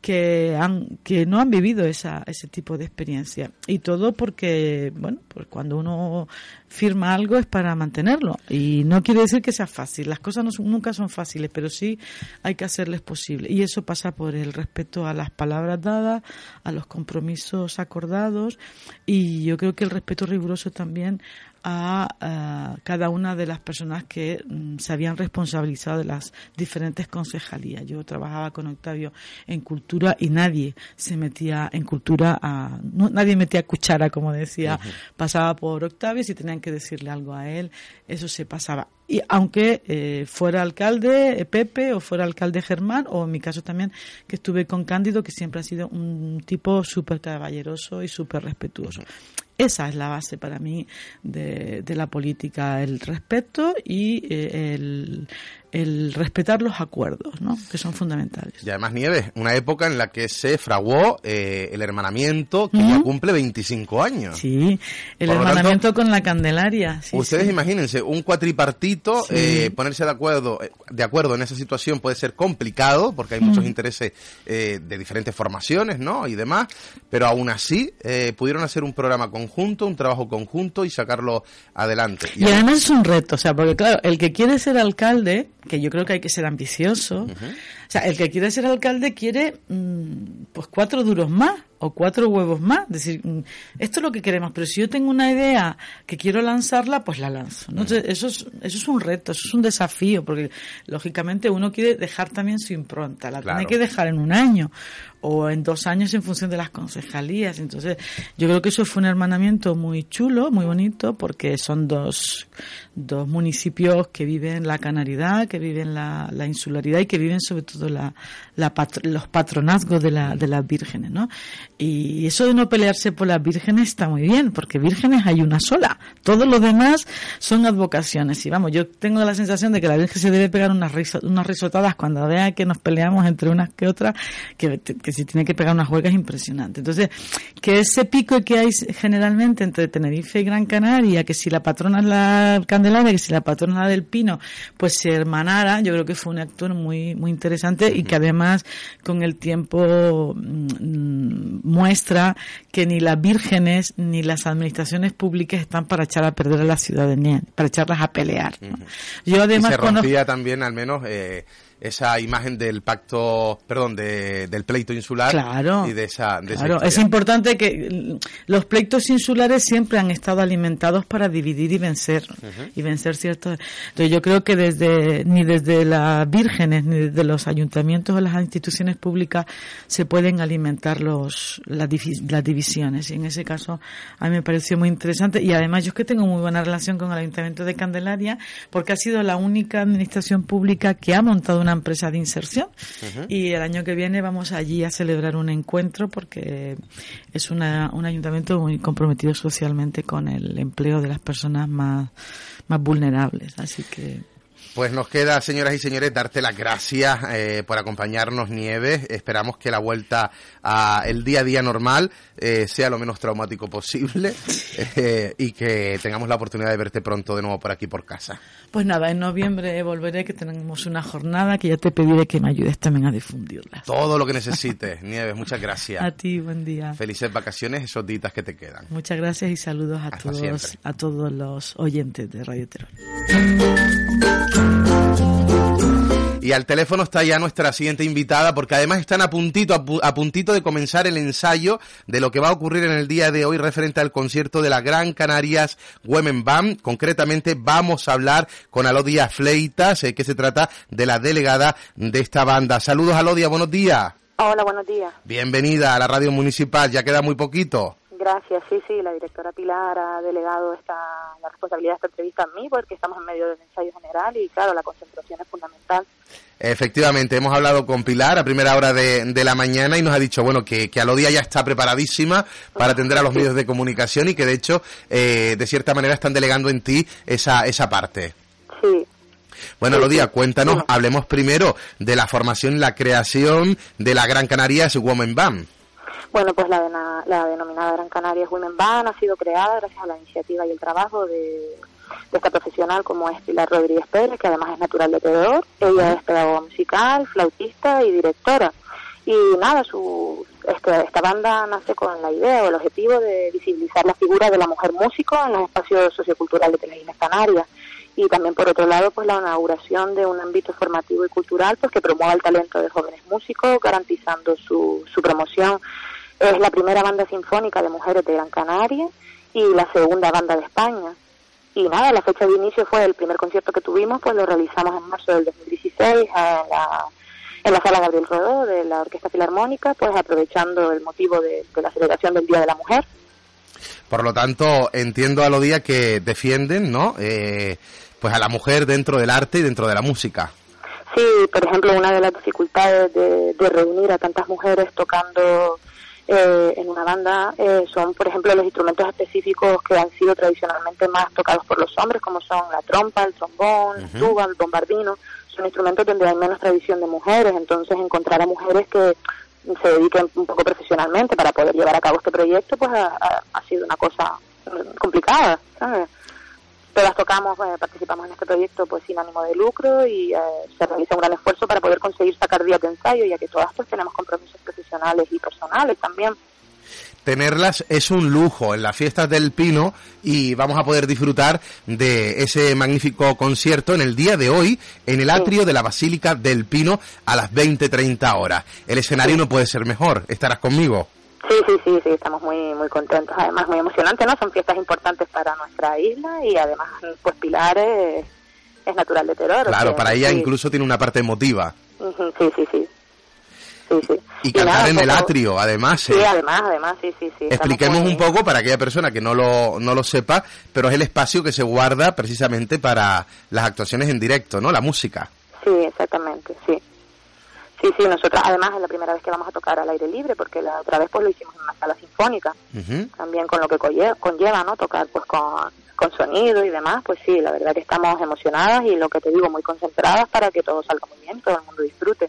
que han que no han vivido esa, ese tipo de experiencia. Y todo porque bueno pues cuando uno firma algo es para mantenerlo. Y no quiere decir que sea fácil. Las cosas no nunca son fáciles pero sí hay que hacerles posible. Y eso pasa por el respeto a las palabras dadas a los compromisos acordados. Y yo creo que el respeto riguroso también a, cada una de las personas que mm, se habían responsabilizado de las diferentes concejalías. Yo trabajaba con Octavio en cultura y nadie se metía en cultura, a, nadie metía cuchara, como decía, pasaba por Octavio, si tenían que decirle algo a él, eso se pasaba. Y aunque eh, fuera alcalde eh, Pepe o fuera alcalde Germán, o en mi caso también que estuve con Cándido, que siempre ha sido un tipo súper caballeroso y súper respetuoso. Esa es la base para mí de, la política, el respeto y eh, el, el respetar los acuerdos, ¿no? que son fundamentales. Y además, Nieves, una época en la que se fraguó eh, el hermanamiento que ya cumple 25 años. Sí, el hermanamiento con la Candelaria. ustedes imagínense, un cuatripartito, eh, ponerse de acuerdo, eh, de acuerdo en esa situación puede ser complicado porque hay muchos intereses de diferentes formaciones ¿no? y demás, pero aún así pudieron hacer un programa conjunto, un trabajo conjunto y sacarlo adelante. Y, además es un reto, o sea, porque claro, el que quiere ser alcalde que yo creo que hay que ser ambicioso. O sea, el que quiere ser alcalde quiere mm, pues cuatro duros más o cuatro huevos más. Es decir, mm, esto es lo que queremos, pero si yo tengo una idea que quiero lanzarla, pues la lanzo. eso, es, eso es un reto, eso es un desafío, porque lógicamente uno quiere dejar también su impronta, la tiene que dejar en un año o en dos años en función de las concejalías. Entonces, yo creo que eso fue un hermanamiento muy chulo, muy bonito, porque son dos, dos municipios que viven la canaridad, que viven la, la insularidad y que viven sobre todo la, la los patronazgos de, la, de las vírgenes, ¿no? Y eso de no pelearse por las vírgenes está muy bien, porque vírgenes hay una sola. Todos los demás son advocaciones. Y vamos, yo tengo la sensación de que la Virgen se debe pegar unas, unas risotadas cuando vea que nos peleamos entre unas que otras, que, que si tiene que pegar unas huelgas impresionantes. Entonces, que ese pico que hay generalmente entre Tenerife y Gran Canaria, que si la patrona es la Candelaria, que si la patrona es la del Pino, pues se hermanara, yo creo que fue un actor muy, muy interesante y que además con el tiempo mm, muestra que ni las vírgenes ni las administraciones públicas están para echar a perder a la ciudadanía, para echarlas a pelear. Yo además y se rompía también al menos eh, esa imagen del pacto, perdón, de, del pleito insular claro, y de esa. De claro, es importante que los pleitos insulares siempre han estado alimentados para dividir y vencer y vencer ciertos. Entonces yo creo que desde ni desde las vírgenes ni desde los ayuntamientos o las instituciones públicas se pueden alimentar los las, las divisiones y en ese caso a mí me pareció muy interesante y además yo es que tengo muy buena relación con el ayuntamiento de Candelaria porque ha sido la única administración pública que ha montado una empresa de inserción y el año que viene vamos allí a celebrar un encuentro porque es una, un ayuntamiento muy comprometido socialmente con el empleo de las personas más, más vulnerables. Así que pues nos queda, señoras y señores, darte las gracias eh, por acompañarnos, Nieves. Esperamos que la vuelta al día a día normal eh, sea lo menos traumático posible eh, y que tengamos la oportunidad de verte pronto de nuevo por aquí por casa. Pues nada, en noviembre volveré, que tenemos una jornada que ya te pediré que me ayudes también a difundirla. Todo lo que necesites, Nieves. Muchas gracias. A ti, buen día. Felices vacaciones, esos días que te quedan. Muchas gracias y saludos a todos, a todos los oyentes de Radio Terror. Y al teléfono está ya nuestra siguiente invitada, porque además están a puntito, a, puntito de comenzar el ensayo de lo que va a ocurrir en el día de hoy referente al concierto de la Gran Canarias Women Band. Concretamente vamos a hablar con Alodia Fleitas, que se trata de la delegada de esta banda. Saludos Alodia, buenos días. Hola, buenos días. Bienvenida a la radio municipal, ya queda muy poquito. Gracias, sí, sí, la directora Pilar ha delegado esta, la responsabilidad de esta entrevista a mí porque estamos en medio del ensayo general y claro, la concentración es fundamental. Efectivamente, hemos hablado con Pilar a primera hora de, la mañana y nos ha dicho, bueno, que, que Alodia ya está preparadísima para atender a los medios de comunicación y que de hecho, eh, de cierta manera, están delegando en ti esa, esa parte. Sí, bueno, Alodia, cuéntanos, hablemos primero de la formación y la creación de la Gran Canarias Women Band. Bueno, pues la, la denominada Gran Canarias Women Band ha sido creada gracias a la iniciativa y el trabajo de, esta profesional como es Pilar Rodríguez Pérez, que además es natural de Teodor. Ella es pedagoga musical, flautista y directora. Y nada, su, este, esta banda nace con la idea o el objetivo de visibilizar la figura de la mujer músico en los espacios socioculturales de las Islas Canarias y también por otro lado pues la inauguración de un ámbito formativo y cultural pues que promueva el talento de jóvenes músicos garantizando su, su promoción es la primera banda sinfónica de mujeres de Gran Canaria y la segunda banda de España. Y nada, la fecha de inicio fue el primer concierto que tuvimos, pues lo realizamos en marzo del 2016 en la, en la sala Gabriel Rodó de la Orquesta Filarmónica, pues aprovechando el motivo de, la celebración del Día de la Mujer. Por lo tanto, entiendo a los días que defienden, ¿no? Eh, pues a la mujer dentro del arte y dentro de la música. Sí, por ejemplo, una de las dificultades de reunir a tantas mujeres tocando eh, en una banda eh, son, por ejemplo, los instrumentos específicos que han sido tradicionalmente más tocados por los hombres, como son la trompa, el trombón, el tuba, el bombardino. Son instrumentos donde hay menos tradición de mujeres, entonces encontrar a mujeres que se dediquen un poco profesionalmente para poder llevar a cabo este proyecto, pues ha, ha sido una cosa complicada, ¿sabes? Todas tocamos, eh, participamos en este proyecto pues sin ánimo de lucro y eh, se realiza un gran esfuerzo para poder conseguir sacar días de ensayo, ya que todas pues tenemos compromisos profesionales y personales también. Tenerlas es un lujo en las fiestas del Pino y vamos a poder disfrutar de ese magnífico concierto en el día de hoy en el atrio de la Basílica del Pino a las 20.30 horas. El escenario no puede ser mejor. ¿Estarás conmigo? Sí, sí, sí, sí, estamos muy muy contentos, además muy emocionantes, ¿no? Son fiestas importantes para nuestra isla y además, pues Pilar es, natural de terror. Claro, para ella incluso tiene una parte emotiva. sí, sí, sí. Sí, sí. Y, cantar en el atrio, además. Sí, además, además, sí, sí, sí. Expliquemos un poco para aquella persona que no lo, no lo sepa, pero es el espacio que se guarda precisamente para las actuaciones en directo, ¿no? La música. Sí, exactamente, sí. Sí, sí, nosotros además es la primera vez que vamos a tocar al aire libre porque la otra vez pues lo hicimos en una sala sinfónica, también con lo que conlleva, ¿no? Tocar pues con, con sonido y demás, pues sí, la verdad que estamos emocionadas y lo que te digo, muy concentradas para que todo salga muy bien, todo el mundo disfrute.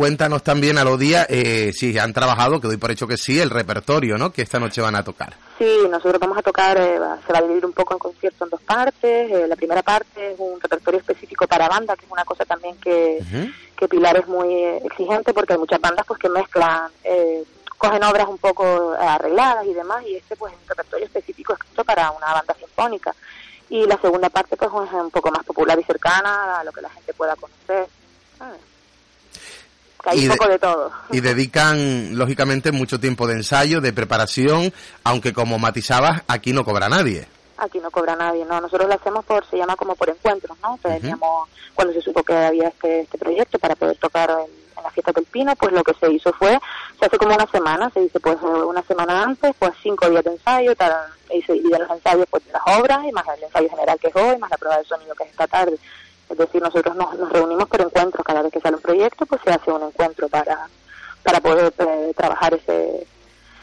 Cuéntanos también a los días eh, si han trabajado, que doy por hecho que sí, el repertorio, ¿no? Que esta noche van a tocar. Sí, nosotros vamos a tocar, eh, se va a dividir un poco el concierto en dos partes. Eh, la primera parte es un repertorio específico para banda, que es una cosa también que, que Pilar es muy exigente porque hay muchas bandas pues que mezclan, eh, cogen obras un poco arregladas y demás y este pues es un repertorio específico escrito para una banda sinfónica. Y la segunda parte pues es un poco más popular y cercana a lo que la gente pueda conocer. hay un poco de todo. Y dedican, lógicamente, mucho tiempo de ensayo, de preparación, aunque como matizabas, aquí no cobra nadie. Aquí no cobra nadie, no. Nosotros lo hacemos por, se llama como por encuentros, ¿no? Teníamos, cuando se supo que había este, este proyecto para poder tocar en, la fiesta del Pino, pues lo que se hizo fue, se hace como una semana, se dice pues una semana antes, pues cinco días de ensayo, tal, y se dividen los ensayos pues de las obras, y más el ensayo general que es hoy, más la prueba de sonido que es esta tarde. Es decir, nosotros nos, nos reunimos por encuentros, cada vez que sale un proyecto, pues se hace un encuentro para, para poder eh, trabajar ese,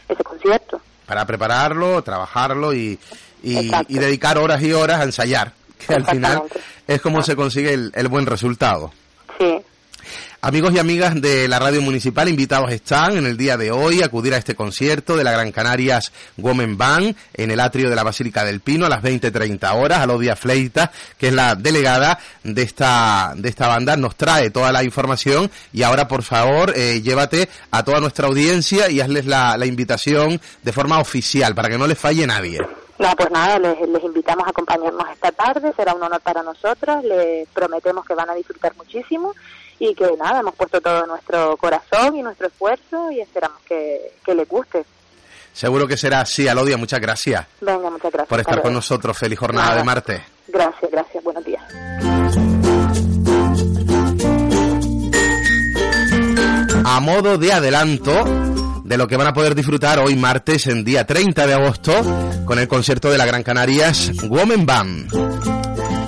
ese concierto. Para prepararlo, trabajarlo y, y, dedicar horas y horas a ensayar, que al final es como se consigue el, el buen resultado. Sí, Amigos y amigas de la radio municipal, invitados están en el día de hoy a acudir a este concierto de la Gran Canarias Women Band en el atrio de la Basílica del Pino a las 20.30 horas. Alodia Fleita, que es la delegada de esta, de esta banda, nos trae toda la información y ahora, por favor, eh, llévate a toda nuestra audiencia y hazles la, la invitación de forma oficial para que no les falle nadie. No, pues nada, les, les, invitamos a acompañarnos esta tarde, será un honor para nosotros, les prometemos que van a disfrutar muchísimo y que nada, hemos puesto todo nuestro corazón y nuestro esfuerzo y esperamos que, que les guste. Seguro que será así, Alodia, muchas gracias. Venga, muchas gracias. Por estar con nosotros, feliz jornada de martes. Gracias, gracias, buenos días. A modo de adelanto de lo que van a poder disfrutar hoy martes en día 30 de agosto con el concierto de la Gran Canarias Women Band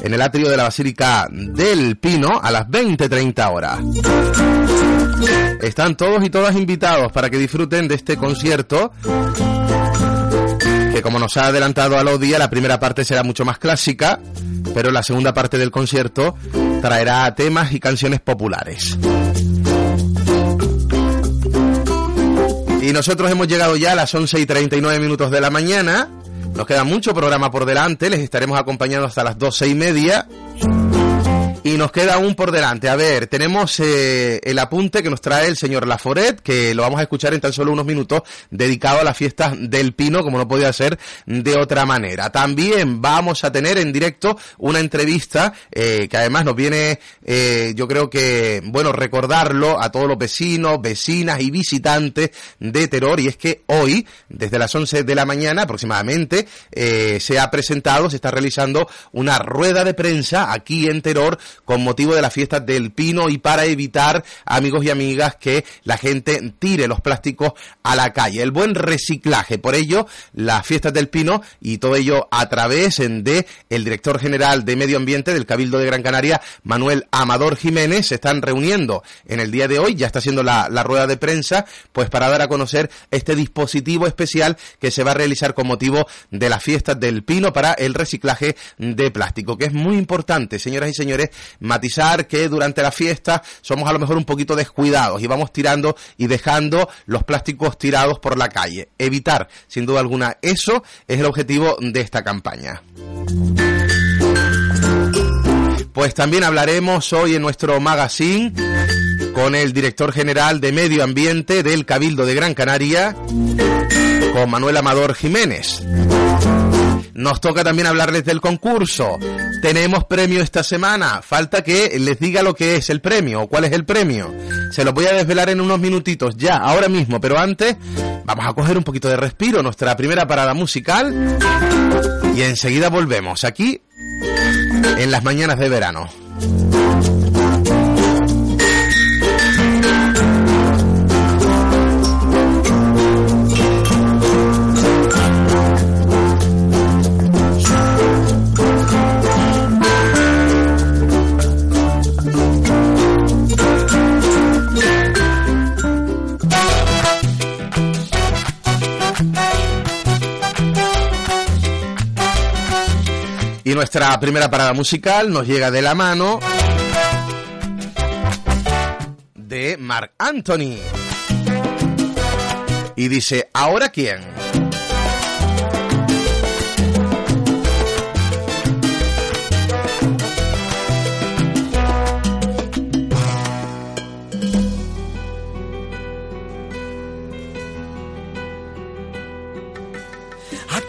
en el atrio de la Basílica del Pino a las 20.30 horas. Están todos y todas invitados para que disfruten de este concierto que como nos ha adelantado a los la primera parte será mucho más clásica, pero la segunda parte del concierto traerá temas y canciones populares. Y nosotros hemos llegado ya a las 11 y 39 minutos de la mañana. Nos queda mucho programa por delante, les estaremos acompañando hasta las doce y media. Y nos queda aún por delante. A ver, tenemos eh, el apunte que nos trae el señor Laforet, que lo vamos a escuchar en tan solo unos minutos, dedicado a la fiesta del Pino, como no podía ser de otra manera. También vamos a tener en directo una entrevista eh, que además nos viene, eh, yo creo que, bueno, recordarlo a todos los vecinos, vecinas y visitantes de Terror. Y es que hoy, desde las 11 de la mañana aproximadamente, se ha presentado, se está realizando una rueda de prensa aquí en Terror con motivo de la fiesta del pino y para evitar, amigos y amigas, que la gente tire los plásticos a la calle. El buen reciclaje. Por ello, las fiestas del pino y todo ello a través de el director general de Medio Ambiente del Cabildo de Gran Canaria, Manuel Amador Jiménez, se están reuniendo en el día de hoy, ya está haciendo la, la rueda de prensa, pues para dar a conocer este dispositivo especial que se va a realizar con motivo de las fiestas del pino para el reciclaje de plástico, que es muy importante, señoras y señores, matizar que durante la fiesta somos a lo mejor un poquito descuidados y vamos tirando y dejando los plásticos tirados por la calle. Evitar, sin duda alguna, eso es el objetivo de esta campaña. Pues también hablaremos hoy en nuestro magazine con el director general de Medio Ambiente del Cabildo de Gran Canaria, con Manuel Amador Jiménez. Nos toca también hablarles del concurso. Tenemos premio esta semana. Falta que les diga lo que es el premio o cuál es el premio. Se lo voy a desvelar en unos minutitos ya, ahora mismo. Pero antes, vamos a coger un poquito de respiro. Nuestra primera parada musical. Y enseguida volvemos aquí en las mañanas de verano. Y nuestra primera parada musical nos llega de la mano de Mark Anthony. Y dice, ¿ahora quién?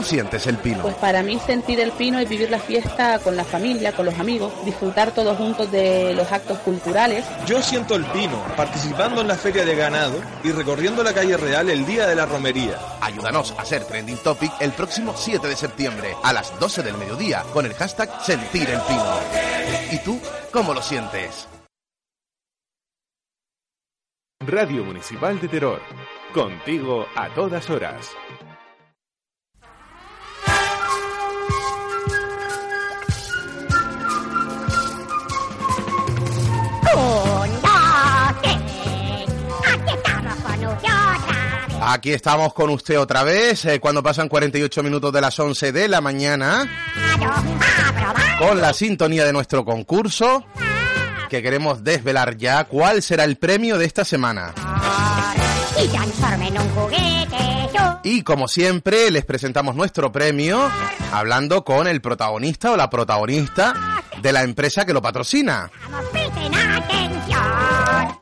Cómo sientes el pino? Pues para mí sentir el pino es vivir la fiesta con la familia, con los amigos, disfrutar todos juntos de los actos culturales. Yo siento el pino participando en la feria de ganado y recorriendo la calle real el día de la romería. Ayúdanos a ser trending topic el próximo 7 de septiembre a las 12 del mediodía con el hashtag Sentir el Pino. ¿Y tú cómo lo sientes? Radio Municipal de Terror. Contigo a todas horas. Aquí estamos con usted otra vez, eh, cuando pasan 48 minutos de las 11 de la mañana, con la sintonía de nuestro concurso, que queremos desvelar ya cuál será el premio de esta semana. Y como siempre, les presentamos nuestro premio hablando con el protagonista o la protagonista de la empresa que lo patrocina.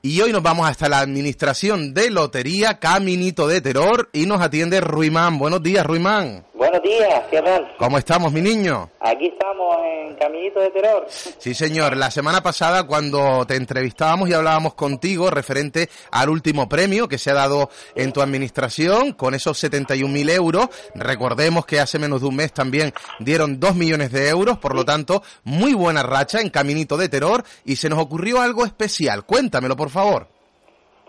Y hoy nos vamos hasta la administración de Lotería Caminito de Terror y nos atiende Ruimán. Buenos días, Ruimán. Buenos días, ¿qué tal? ¿Cómo estamos, mi niño? Aquí estamos en Caminito de Terror. Sí, señor. La semana pasada, cuando te entrevistábamos y hablábamos contigo referente al último premio que se ha dado en tu administración, con esos 71.000 euros, recordemos que hace menos de un mes también dieron 2 millones de euros, por lo tanto, muy buena racha en Caminito de Terror y se nos ocurrió algo especial. Cuéntamelo, por favor.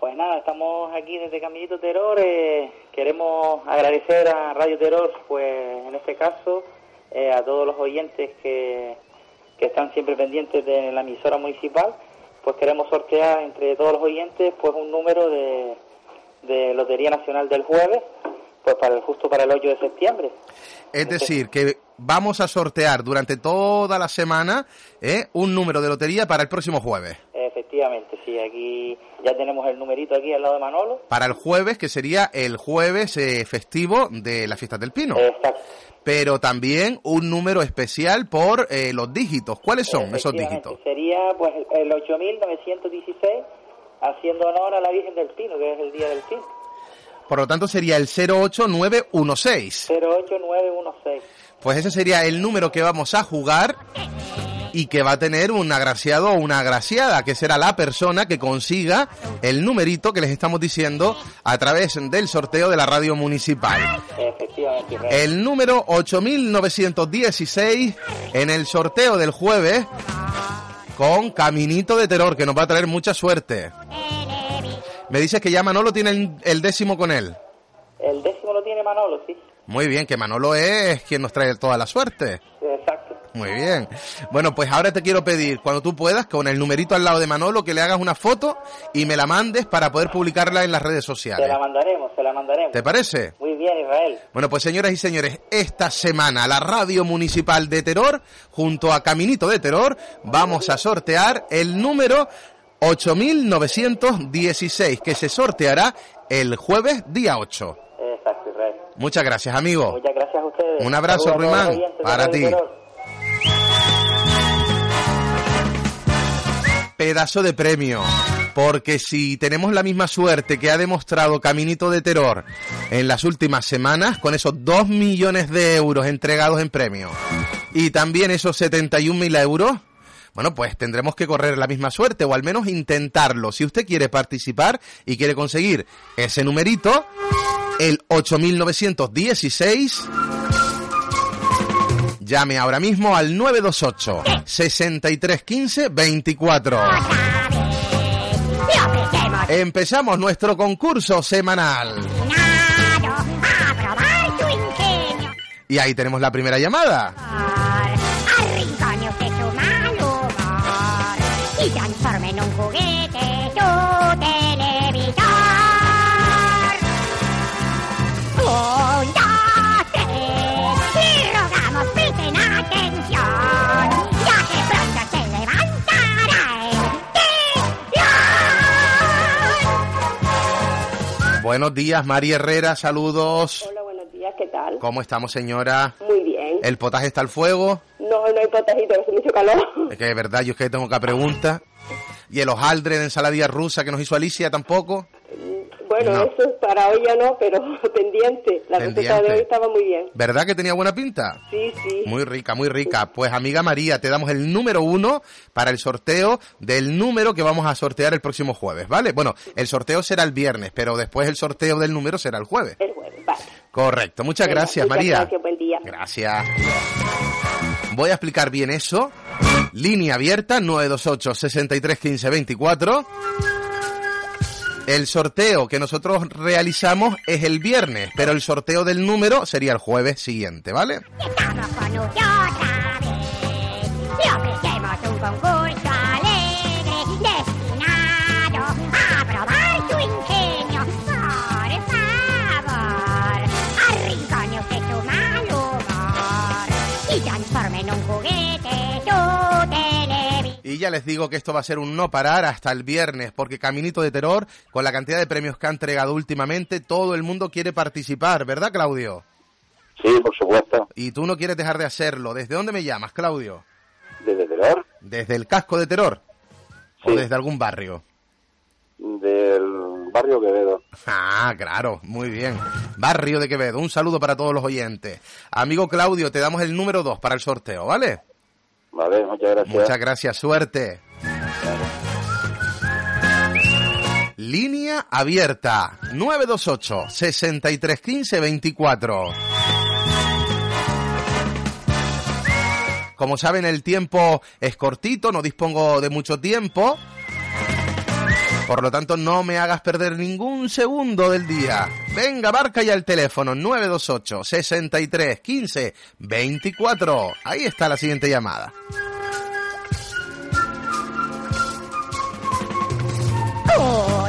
Pues nada, estamos aquí desde Caminito Terror. Eh, queremos agradecer a Radio Terror, pues en este caso, eh, a todos los oyentes que, que están siempre pendientes de la emisora municipal. Pues queremos sortear entre todos los oyentes pues un número de, de Lotería Nacional del jueves, pues para el, justo para el 8 de septiembre. Es decir, que vamos a sortear durante toda la semana ¿eh? un número de lotería para el próximo jueves. Efectivamente, sí, aquí ya tenemos el numerito aquí al lado de Manolo. Para el jueves, que sería el jueves eh, festivo de la fiesta del pino. Exacto. Pero también un número especial por eh, los dígitos. ¿Cuáles son esos dígitos? Sería pues el 8916, haciendo honor a la Virgen del Pino, que es el Día del Pino. Por lo tanto, sería el 08916. 08916. Pues ese sería el número que vamos a jugar y que va a tener un agraciado o una agraciada, que será la persona que consiga el numerito que les estamos diciendo a través del sorteo de la radio municipal. El número 8916 en el sorteo del jueves con Caminito de Terror, que nos va a traer mucha suerte. Me dices que ya Manolo tiene el, décimo con él. El décimo lo tiene Manolo, sí. Muy bien, que Manolo es quien nos trae toda la suerte. Exacto. Muy bien. Bueno, pues ahora te quiero pedir, cuando tú puedas, con el numerito al lado de Manolo, que le hagas una foto y me la mandes para poder publicarla en las redes sociales. la mandaremos, se la mandaremos. ¿Te parece? Muy bien, Israel. Bueno, pues señoras y señores, esta semana la Radio Municipal de Terror, junto a Caminito de Terror, vamos a sortear el número 8916, que se sorteará el jueves día 8. Exacto, Israel. Muchas gracias, amigo. Muchas gracias a ustedes. Un abrazo, Ruimán, para ti. Terror. Pedazo de premio. Porque si tenemos la misma suerte que ha demostrado Caminito de Terror en las últimas semanas, con esos 2 millones de euros entregados en premio, y también esos 71.000 euros, bueno, pues tendremos que correr la misma suerte, o al menos intentarlo. Si usted quiere participar y quiere conseguir ese numerito, el 8916, llame ahora mismo al 928 6315 24. Empezamos nuestro concurso semanal. Y ahí tenemos la primera llamada. Buenos días, María Herrera, saludos. Hola, buenos días, ¿qué tal? ¿Cómo estamos, señora? Muy bien. ¿El potaje está al fuego? No, no hay potajito, hace mucho calor. Es que de verdad, yo es que tengo que preguntar. ¿Y el hojaldre de ensaladilla rusa que nos hizo Alicia tampoco? Bueno, No. eso para hoy ya no, pero pendiente. La receta Pendiente. de hoy estaba muy bien. ¿Verdad que tenía buena pinta? Sí, sí. Muy rica, muy rica. Pues amiga María, te damos el número uno para el sorteo del número que vamos a sortear el próximo jueves, ¿vale? Bueno, el sorteo será el viernes, pero después el sorteo del número será el jueves. El jueves, vale. Correcto. Muchas gracias, muchas María. Gracias, buen día. Gracias. Voy a explicar bien eso. Línea abierta 928 63 15 24. El sorteo que nosotros realizamos es el viernes, pero el sorteo del número sería el jueves siguiente, ¿vale? Otra vez. Le ofrecemos un concurso ya les digo que esto va a ser un no parar hasta el viernes, porque Caminito de Terror, con la cantidad de premios que ha entregado últimamente, todo el mundo quiere participar, ¿verdad, Claudio? Sí, por supuesto. Y tú no quieres dejar de hacerlo. ¿Desde dónde me llamas, Claudio? ¿Desde Terror? ¿Desde el casco de Terror? ¿O desde algún barrio? Del barrio Quevedo. Ah, claro, muy bien. Barrio de Quevedo, un saludo para todos los oyentes. Amigo Claudio, te damos el número 2 para el sorteo, ¿vale? Vale, muchas gracias. Muchas gracias, suerte. Línea abierta 928 6315 24. Como saben, el tiempo es cortito, no dispongo de mucho tiempo. Por lo tanto, no me hagas perder ningún segundo del día. Venga, marca ya el teléfono 928 63 15 24. Ahí está la siguiente llamada. Un,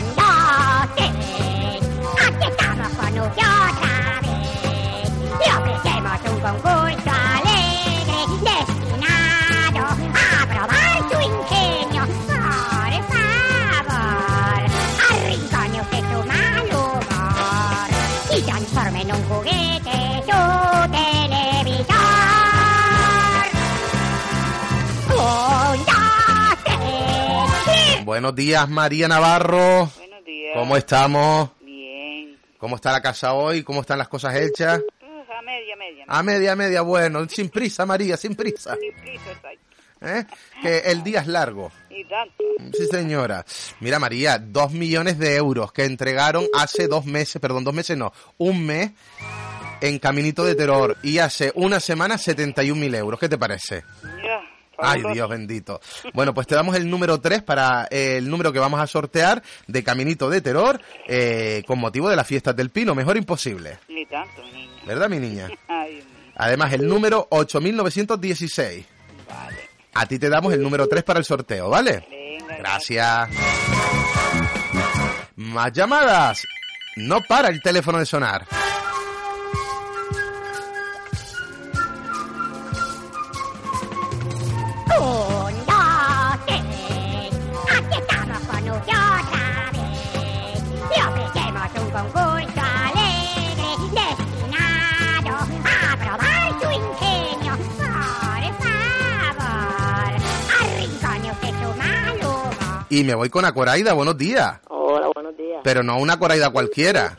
Buenos días, María Navarro. Buenos días. ¿Cómo estamos? Bien. ¿Cómo está la casa hoy? ¿Cómo están las cosas hechas? Uh, a media, media. A media, media, bueno, sin prisa, María, sin prisa. Sin prisa, exacto. ¿Eh? Que el día es largo. Y tanto. Sí, señora. Mira, María, dos millones de euros que entregaron hace dos meses, perdón, dos meses no, un mes en Caminito de Terror y hace una semana 71 mil euros. ¿Qué te parece? Ay, Dios bendito. Bueno, pues te damos el número 3 para eh, el número que vamos a sortear de Caminito de Terror eh, con motivo de las fiestas del Pino. Mejor imposible. Ni tanto, mi niña. ¿Verdad, mi niña? Ay. Además, el número 8916. A ti te damos el número 3 para el sorteo, ¿vale? Gracias. Más llamadas. No para el teléfono de sonar. Y me voy con Acoraida, buenos días. Hola, buenos días. Pero no una Acoraida cualquiera.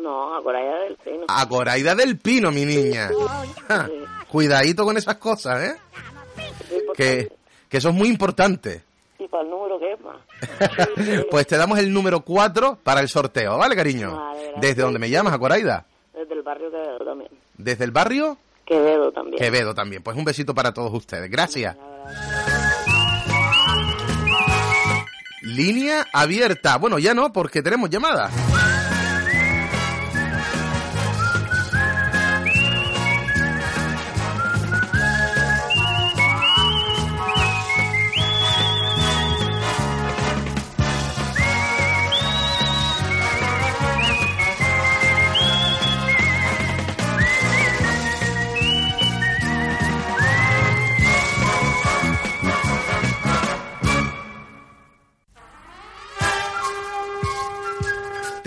No, a Coraya del Pino. Acoraida del Pino, mi niña. Ja, Cuidadito con esas cosas, ¿eh? Que, que eso es muy importante. ¿Y para el número qué es más? Pues te damos el número 4 para el sorteo, ¿vale, cariño? Vale. ¿Desde dónde me llamas, Acoraida? Desde el barrio Quevedo también. ¿Desde el barrio? Quevedo también. Quevedo también. Pues un besito para todos ustedes. Gracias. Línea abierta. Bueno, ya no, porque tenemos llamada.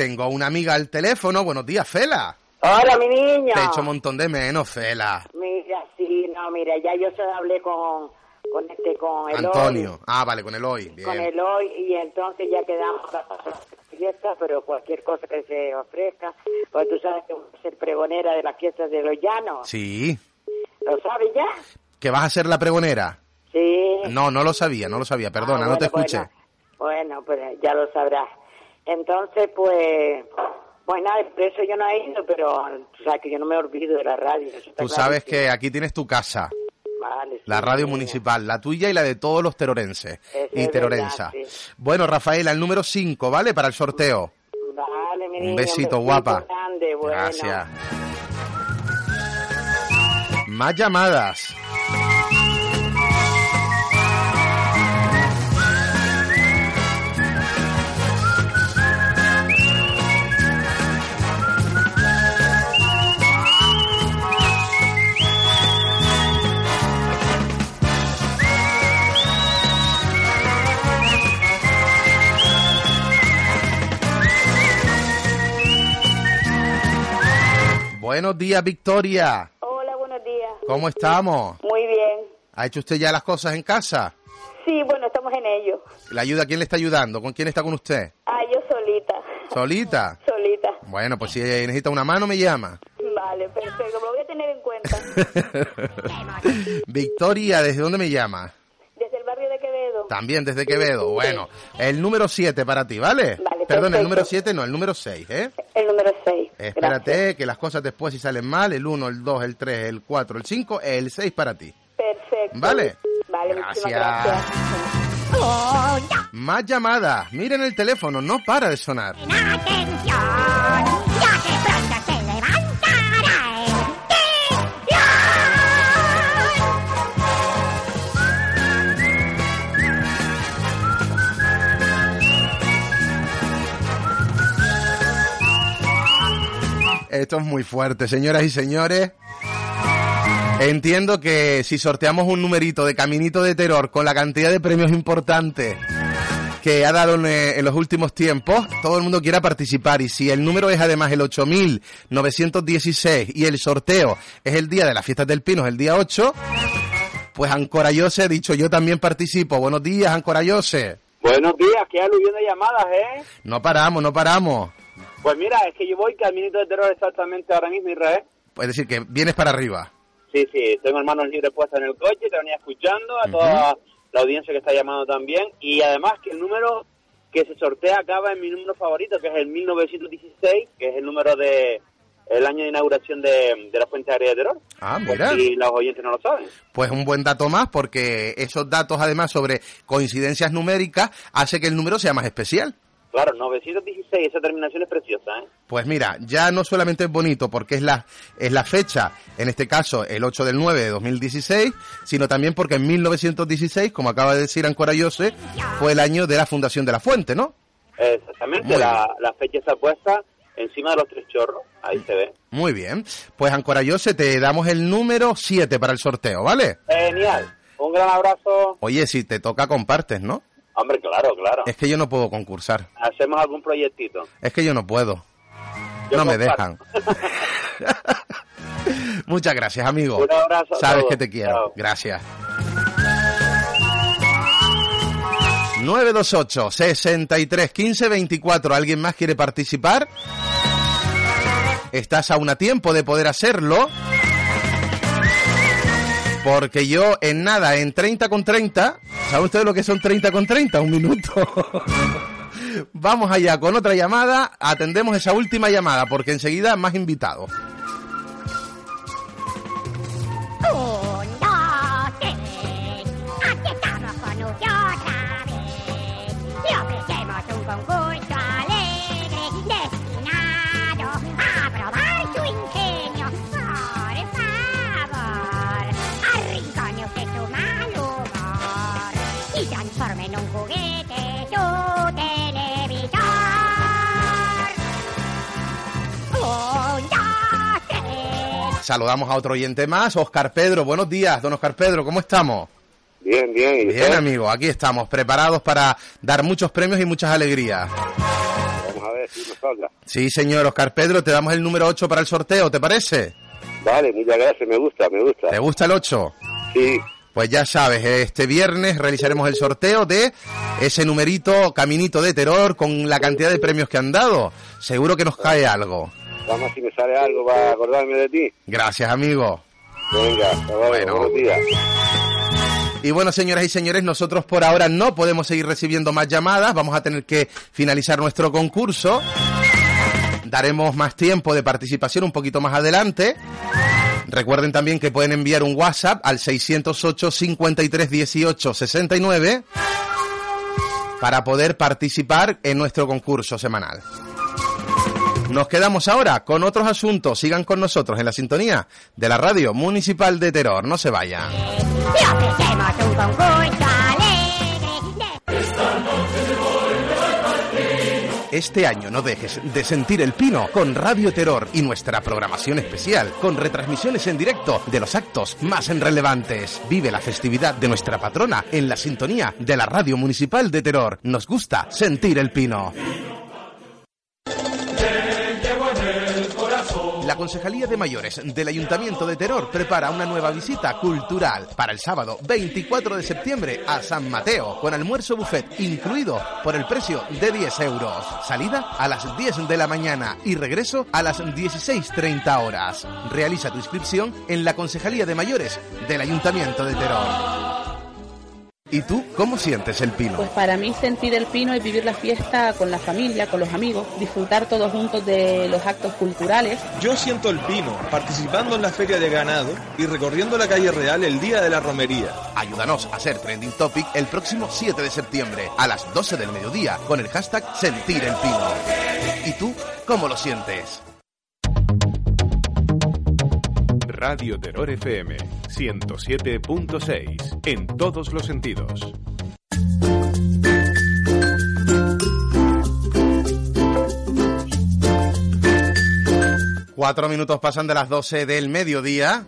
Tengo una amiga al teléfono. Buenos días, Fela. Hola, mi niño. Te he hecho un montón de menos, Fela. Mira, sí, no, mira, ya yo se hablé con, con este, con Eloy. Antonio. Ah, vale, con el hoy. Bien. Con Eloy y entonces ya quedamos para fiesta, pero cualquier cosa que se ofrezca, pues tú sabes que voy a ser pregonera de las fiestas de los llanos. Sí. ¿Lo sabes ya? ¿Que vas a ser la pregonera? Sí. No, no lo sabía, no lo sabía, perdona, Ah, no te escuché. Bueno, bueno, pues ya lo sabrás. Entonces, pues, pues nada, por eso yo no he ido, pero tú sabes que yo no me olvido de la radio. Tú sabes que aquí tienes tu casa, Vale, sí, la radio sí. municipal, la tuya y la de todos los terorenses Eso y verdad, sí. Bueno, Rafaela, el número 5, ¿vale? Para el sorteo. Vale, mi Un besito, guapa. grande, bueno. Gracias. Más llamadas. Buenos días, Victoria. Hola, buenos días. ¿Cómo estamos? Muy bien. ¿Ha hecho usted ya las cosas en casa? Sí, bueno, estamos en ello. ¿La ayuda quién le está ayudando? ¿Con quién está con usted? Ah, yo solita. ¿Solita? Solita. Bueno, pues si necesita una mano, me llama. Vale, perfecto. Lo voy a tener en cuenta. Victoria, ¿desde dónde me llama? Desde el barrio de Quevedo. También desde Quevedo. Bueno, el número 7 para ti, ¿vale? Vale, Perdón, el número 7 no, el número 6, ¿eh? El número 6. Espérate, que las cosas después si salen mal, el 1, el 2, el 3, el 4, el 5, el 6 para ti. Perfecto. ¿Vale? Vale, Gracias. gracias. Más llamadas. Miren el teléfono, no para de sonar. Atención, Esto es muy fuerte, señoras y señores. Entiendo que si sorteamos un numerito de Caminito de Terror con la cantidad de premios importantes que ha dado en, eh, en los últimos tiempos, todo el mundo quiera participar. Y si el número es además el 8916 y el sorteo es el día de las fiestas del Pino, es el día 8, pues Ancorayose ha dicho yo también participo. Buenos días, Ancorayose. Buenos días, qué aluvión de llamadas, ¿eh? No paramos, no paramos. Pues mira, es que yo voy caminito de terror exactamente ahora mismo, Israel. Es decir, que vienes para arriba. Sí, sí, tengo hermanos libres puestos en el coche, te venía escuchando, a toda la audiencia que está llamando también, y además que el número que se sortea acaba en mi número favorito, que es el 1916, que es el número de el año de inauguración de, de la Fuente Aérea de Terror. Ah, mira. si los oyentes no lo saben. Pues un buen dato más, porque esos datos, además, sobre coincidencias numéricas, hace que el número sea más especial. Claro, 916, esa terminación es preciosa, ¿eh? Pues mira, ya no solamente es bonito porque es la, es la fecha, en este caso el 8 del 9 de 2016, sino también porque en 1916, como acaba de decir Ancorayose, fue el año de la fundación de la fuente, ¿no? Exactamente, la, la fecha está puesta encima de los tres chorros, ahí se ve. Muy bien. Pues Ancorayose, te damos el número 7 para el sorteo, ¿vale? Genial, un gran abrazo. Oye, si te toca, compartes, ¿no? Hombre, claro, claro. Es que yo no puedo concursar. Hacemos algún proyectito. Es que yo no puedo. Yo no me dejan. Muchas gracias, amigo. Un abrazo Sabes que te quiero. Chao. Gracias. 928 63 15 24. ¿Alguien más quiere participar? Estás aún a tiempo de poder hacerlo. Porque yo en nada, en 30 con 30, ¿saben ustedes lo que son 30 con 30? Un minuto. Vamos allá con otra llamada, atendemos esa última llamada porque enseguida más invitados. Saludamos a otro oyente más, Oscar Pedro. Buenos días, don Oscar Pedro, ¿cómo estamos? Bien, bien. ¿y Bien, amigo, aquí estamos, preparados para dar muchos premios y muchas alegrías. Vamos a ver si nos salga. Sí, señor Oscar Pedro, te damos el número 8 para el sorteo, ¿te parece? Vale, muchas gracias, me gusta, me gusta. ¿Te gusta el 8? Sí. Pues ya sabes, este viernes realizaremos el sorteo de ese numerito Caminito de Terror con la cantidad de premios que han dado. Seguro que nos cae algo. Vamos si me sale algo para acordarme de ti. Gracias, amigo. Venga, hasta luego, Bueno. buenos días. Y bueno, señoras y señores, nosotros por ahora no podemos seguir recibiendo más llamadas. Vamos a tener que finalizar nuestro concurso. Daremos más tiempo de participación un poquito más adelante. Recuerden también que pueden enviar un WhatsApp al 608 53 18 69 para poder participar en nuestro concurso semanal. Nos quedamos ahora con otros asuntos. Sigan con nosotros en la sintonía de la radio municipal de Terror. No se vayan. Este año no dejes de sentir el pino con Radio Terror y nuestra programación especial, con retransmisiones en directo de los actos más relevantes. Vive la festividad de nuestra patrona en la sintonía de la Radio Municipal de Terror. Nos gusta sentir el pino. La Concejalía de Mayores del Ayuntamiento de Terror prepara una nueva visita cultural para el sábado 24 de septiembre a San Mateo, con almuerzo buffet incluido por el precio de 10 euros. Salida a las 10 de la mañana y regreso a las 16.30 horas. Realiza tu inscripción en la Concejalía de Mayores del Ayuntamiento de Terror. ¿Y tú cómo sientes el pino? Pues para mí sentir el pino y vivir la fiesta con la familia, con los amigos, disfrutar todos juntos de los actos culturales. Yo siento el pino, participando en la feria de ganado y recorriendo la calle real el día de la romería. Ayúdanos a ser trending topic el próximo 7 de septiembre a las 12 del mediodía con el hashtag Sentir el Pino. ¿Y tú cómo lo sientes? Radio Terror FM 107.6 en todos los sentidos. Cuatro minutos pasan de las 12 del mediodía.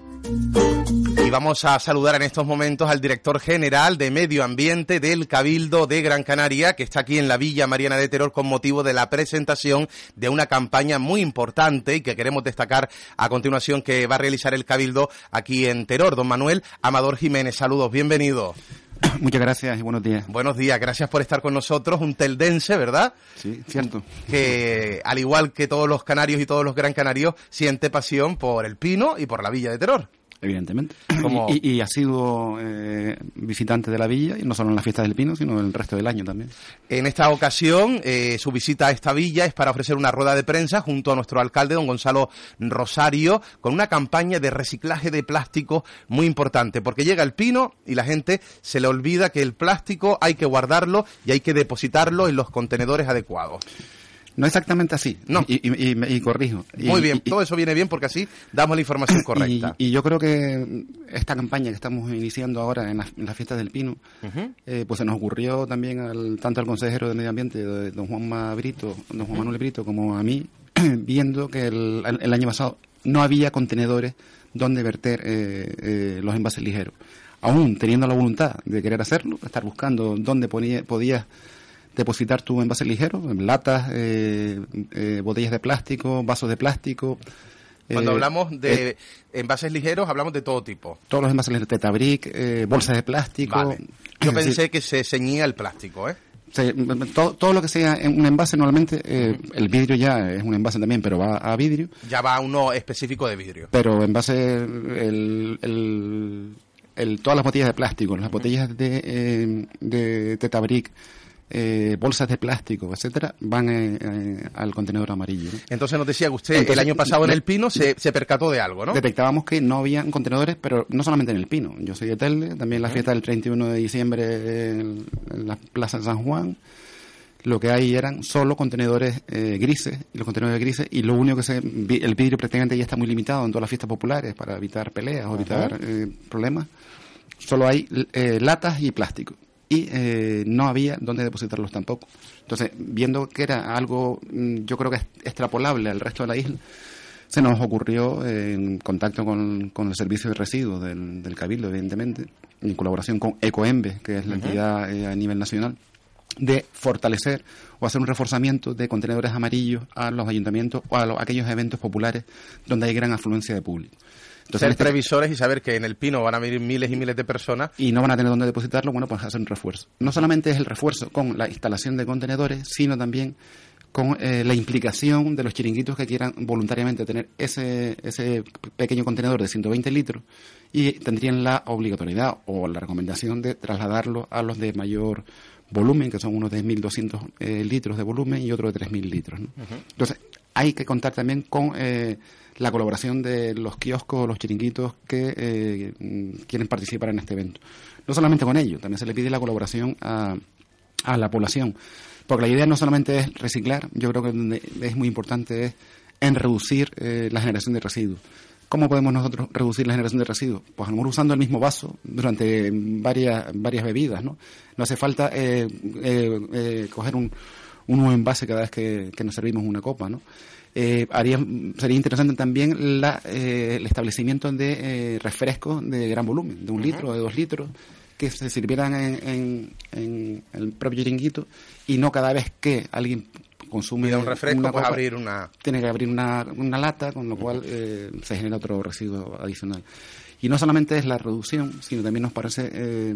Vamos a saludar en estos momentos al director general de Medio Ambiente del Cabildo de Gran Canaria, que está aquí en la Villa Mariana de Terror con motivo de la presentación de una campaña muy importante y que queremos destacar a continuación que va a realizar el Cabildo aquí en Terror. Don Manuel Amador Jiménez, saludos, bienvenido. Muchas gracias y buenos días. Buenos días, gracias por estar con nosotros, un teldense, ¿verdad? Sí, cierto. Que al igual que todos los canarios y todos los gran canarios, siente pasión por el pino y por la Villa de Terror. Evidentemente. Como- Y, y ha sido eh, visitante de la villa, y no solo en las fiestas del Pino, sino el resto del año también. En esta ocasión, eh, su visita a esta villa es para ofrecer una rueda de prensa junto a nuestro alcalde, don Gonzalo Rosario, con una campaña de reciclaje de plástico muy importante, porque llega el pino y la gente se le olvida que el plástico hay que guardarlo y hay que depositarlo en los contenedores adecuados. No exactamente así. No. Y, y- y- y corrijo. Muy bien, todo eso viene bien porque así damos la información correcta. Y, yo creo que esta campaña que estamos iniciando ahora en las, las fiestas del Pino, eh, pues se nos ocurrió también al, tanto al consejero de Medio Ambiente, de don Juan Brito, don Juan Manuel Brito, como a mí, viendo que el, el año pasado no había contenedores donde verter eh, eh, los envases ligeros. Aún teniendo la voluntad de querer hacerlo, estar buscando dónde ponía, podías depositar tu envase ligero, latas, eh, eh, botellas de plástico, vasos de plástico. Cuando eh, hablamos eh, de envases ligeros, hablamos de todo tipo. todos los envases ligeros, tetabric, eh, bolsas de plástico. Vale. Yo decir, pensé que se ceñía el plástico, ¿eh? se- todo, todo lo que sea en un envase normalmente, eh, el vidrio ya es un envase también, pero va a vidrio. Ya va uno específico de vidrio. Pero envase, el, el, el- todas las botellas de plástico, las botellas de, eh, de tetabric, eh, bolsas de plástico, etcétera, van eh, eh, al contenedor amarillo. ¿no? Entonces nos decía que usted Entonces, el año pasado en el Pino se, se percató de algo, ¿no? Detectábamos que no habían contenedores, pero no solamente en el Pino. Yo soy de Telde, también la fiesta del 31 de diciembre en, en la Plaza de San Juan. Lo que hay eran solo contenedores eh, grises, y los contenedores grises, y lo único que se. El vidrio prácticamente ya está muy limitado en todas las fiestas populares para evitar peleas o evitar eh, problemas. Solo hay latas y plástico. Y eh, no había dónde depositarlos tampoco. Entonces, viendo que era algo, mm, yo creo que es extrapolable al resto de la isla, se nos ocurrió, eh, en contacto con, con el servicio de residuos del, del Cabildo, evidentemente, en colaboración con Ecoembe, que es la entidad eh, a nivel nacional, de fortalecer o hacer un reforzamiento de contenedores amarillos a los ayuntamientos o a los- aquellos eventos populares donde hay gran afluencia de público. Entonces, Ser este- previsores y saber que en el Pino van a venir miles y miles de personas. y no van a tener dónde depositarlo, bueno, pues hacer un refuerzo. No solamente es el refuerzo con la instalación de contenedores, sino también con eh, la implicación de los chiringuitos que quieran voluntariamente tener ese, ese pequeño contenedor de 120 litros y tendrían la obligatoriedad o la recomendación de trasladarlo a los de mayor volumen, que son unos de 1.200 eh, litros de volumen y otros de 3.000 litros. ¿no? Entonces, hay que contar también con eh, la colaboración de los kioscos, los chiringuitos que eh, quieren participar en este evento. No solamente con ellos, también se le pide la colaboración a, a la población. Porque la idea no solamente es reciclar, yo creo que es muy importante es en reducir eh, la generación de residuos. ¿Cómo podemos nosotros reducir la generación de residuos? Pues a lo mejor usando el mismo vaso durante varias, varias bebidas, ¿no? No hace falta eh, eh, eh, coger un, un nuevo envase cada vez que, que nos servimos una copa, ¿no? Eh, haría, sería interesante también la, eh, el establecimiento de eh, refrescos de gran volumen, de un litro, de dos litros, que se sirvieran en, en- en el propio chiringuito y no cada vez que alguien consume un refresco, una pues copa, abrir una... tiene que abrir una, una lata, con lo cual eh, se genera otro residuo adicional. Y no solamente es la reducción, sino también nos parece,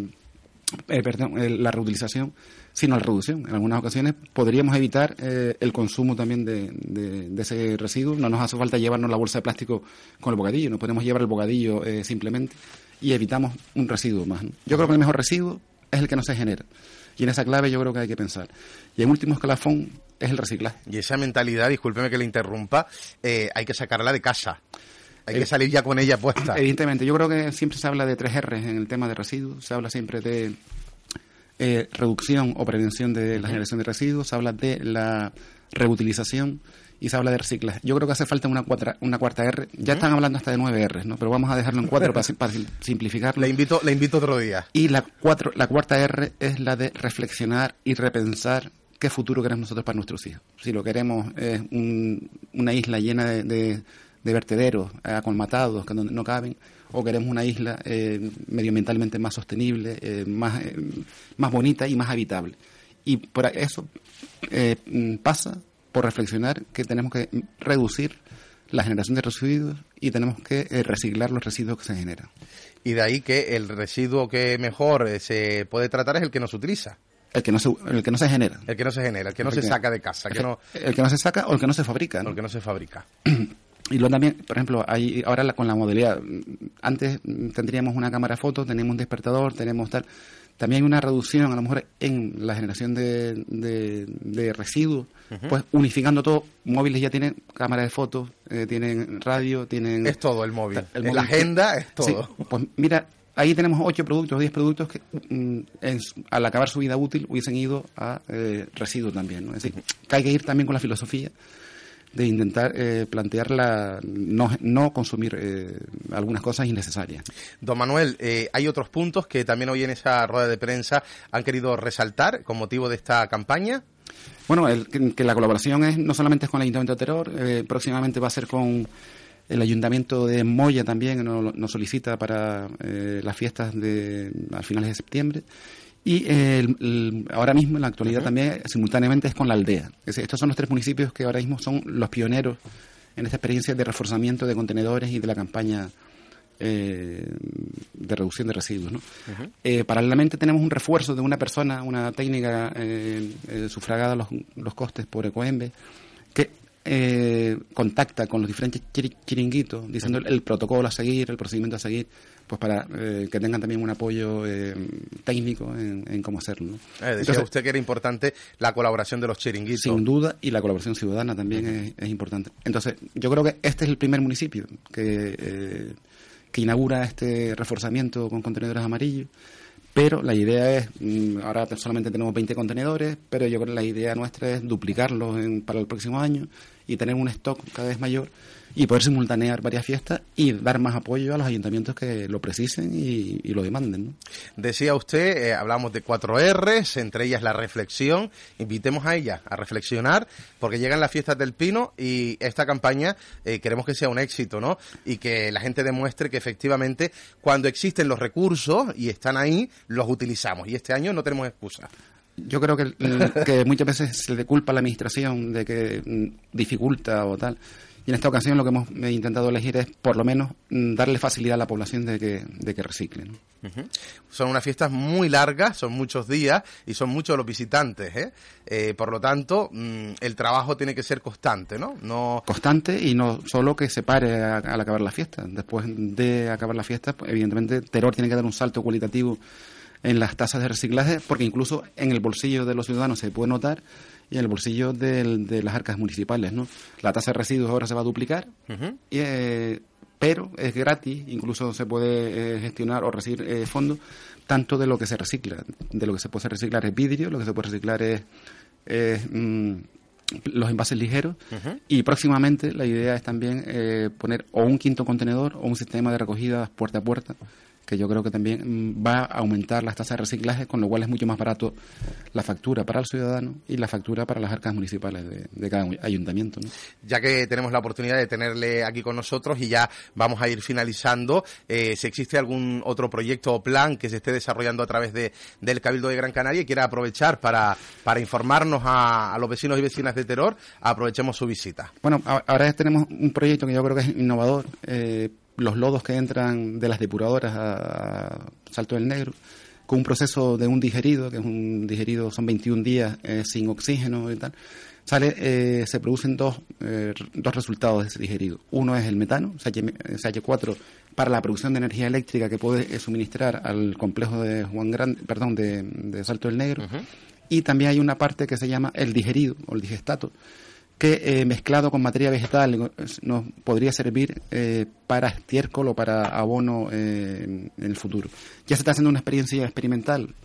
eh, perdón, eh, la reutilización, sino la reducción. En algunas ocasiones podríamos evitar eh, el consumo también de, de- ese residuo. No nos hace falta llevarnos la bolsa de plástico con el bocadillo, nos podemos llevar el bocadillo eh, simplemente y evitamos un residuo más. Yo creo que el mejor residuo es el que no se genera. Y en esa clave yo creo que hay que pensar. Y en último escalafón es el reciclaje. Y esa mentalidad, discúlpeme que le interrumpa, eh, hay que sacarla de casa. Hay que Eh, salir ya con ella puesta. Evidentemente, yo creo que siempre se habla de tres R's en el tema de residuos, se habla siempre de eh, reducción o prevención de la generación de residuos, se habla de la reutilización y se habla de reciclaje. Yo creo que hace falta una, cuatra- una cuarta R, ya están hablando hasta de nueve R's, ¿no? pero vamos a dejarlo en cuatro para, sim- para sim- simplificarlo. Le invito, le invito otro día. Y la, cuatro, la cuarta R es la de reflexionar y repensar qué futuro queremos nosotros para nuestros hijos. Si lo queremos es un- una isla llena de, de- de vertederos eh, acolmatados que donde no caben, o queremos una isla eh, medioambientalmente más sostenible, eh, más, eh, más bonita y más habitable. Y por eso eh, mm, pasa por reflexionar que tenemos que reducir la generación de residuos y tenemos que reciclar los residuos que se generan. Y de ahí que el residuo que mejor se puede tratar es el que no se utiliza. El que no se, el que no se genera. El que no se genera, el que no se saca de casa, que no, El que no se saca o el que no se fabrica. ¿no? el que no se fabrica. Y luego también, por ejemplo, hay ahora la- con la modalidad, mm, antes mm, tendríamos una cámara de fotos, tenemos un despertador, tenemos tal. También hay una reducción, a lo mejor, en la generación de, de, de residuos, pues unificando todo. Móviles ya tienen cámara de fotos, eh, tienen radio, tienen... Es todo el móvil. El En móvil la agenda es Sí, todo. pues mira, ahí tenemos ocho productos, diez productos que mm, en al acabar su vida útil hubiesen ido a eh, residuos también. ¿no? Es decir, que hay que ir también con la filosofía de intentar eh, plantear la, no, no consumir eh, algunas cosas innecesarias. Don Manuel, eh, hay otros puntos que también hoy en esa rueda de prensa han querido resaltar con motivo de esta campaña. Bueno, el- que, la colaboración es no solamente es con el Ayuntamiento de Terror, eh, próximamente va a ser con el Ayuntamiento de Moya también, nos, nos solicita para eh, las fiestas de a finales de septiembre. Y eh, el- el- ahora mismo, en la actualidad también, simultáneamente es con la aldea. Es estos son los tres municipios que ahora mismo son los pioneros en esta experiencia de reforzamiento de contenedores y de la campaña eh, de reducción de residuos. ¿no? Eh, paralelamente tenemos un refuerzo de una persona, una técnica eh, sufragada los, los costes por Ecoembe, que eh, contacta con los diferentes chiri- chiringuitos diciendo el, el protocolo a seguir, el procedimiento a seguir, pues para eh, que tengan también un apoyo eh, técnico en, en cómo hacerlo. ¿no? Eh, decía Entonces, usted que era importante la colaboración de los chiringuitos. sin duda, y la colaboración ciudadana también es, es importante. Entonces, yo creo que este es el primer municipio que, eh, que inaugura este reforzamiento con contenedores amarillos. Pero la idea es, mm, ahora solamente tenemos 20 contenedores, pero yo creo que la idea nuestra es duplicarlos en- para el próximo año y tener un stock cada vez mayor y poder simultanear varias fiestas y dar más apoyo a los ayuntamientos que lo precisen y, lo demanden. ¿no? Decía usted, eh, hablamos de cuatro R's, entre ellas la reflexión. Invitemos a ella a reflexionar, porque llegan las fiestas del Pino y esta campaña eh, queremos que sea un éxito, ¿no? Y que la gente demuestre que efectivamente cuando existen los recursos y están ahí, los utilizamos. Y este año no tenemos excusa. Yo creo que, el- que muchas veces se le culpa a la administración de que mm, dificulta o tal. Y en esta ocasión lo que hemos eh, intentado elegir es, por lo menos, mm, darle facilidad a la población de que, de que reciclen. Son unas fiestas muy largas, son muchos días y son muchos los visitantes. ¿eh? Eh, por lo tanto, mm, el trabajo tiene que ser constante, ¿no? No. Constante y no solo que se pare a- al acabar la fiesta. Después de acabar la fiesta, pues, evidentemente, Teror tiene que dar un salto cualitativo en las tasas de reciclaje, porque incluso en el bolsillo de los ciudadanos se puede notar y en el bolsillo del- de las arcas municipales. ¿no? La tasa de residuos ahora se va a duplicar y, eh, pero es gratis, incluso se puede eh, gestionar o recibir eh, fondos tanto de lo que se recicla. De lo que se puede reciclar es vidrio, lo que se puede reciclar es, es, mm, los envases ligeros y próximamente la idea es también eh, poner o un quinto contenedor o un sistema de recogida puerta a puerta que yo creo que también mm, va a aumentar las tasas de reciclaje, con lo cual es mucho más barato la factura para el ciudadano y la factura para las arcas municipales de, de cada ayuntamiento. ¿no? ya que tenemos la oportunidad de tenerle aquí con nosotros y ya vamos a ir finalizando, eh, si existe algún otro proyecto o plan que se esté desarrollando a través de, del Cabildo de Gran Canaria y quiera aprovechar para, para informarnos a, a los vecinos y vecinas de Teror, aprovechemos su visita. Bueno, ahora tenemos un proyecto que yo creo que es innovador. eh, los lodos que entran de las depuradoras a, Salto del Negro, con un proceso de un digerido, que es un digerido, son 21 días eh, sin oxígeno y tal. Sale, eh, se producen dos, eh, dos resultados de ese digerido. Uno es el metano, SH4, para la producción de energía eléctrica que puede eh, suministrar al complejo de Juan Grande, perdón, de, de Salto del Negro. Y también hay una parte que se llama el digerido o el digestato, que eh, mezclado con materia vegetal nos podría servir eh, para estiércol o para abono eh, en el futuro. Ya se está haciendo una experiencia experimental,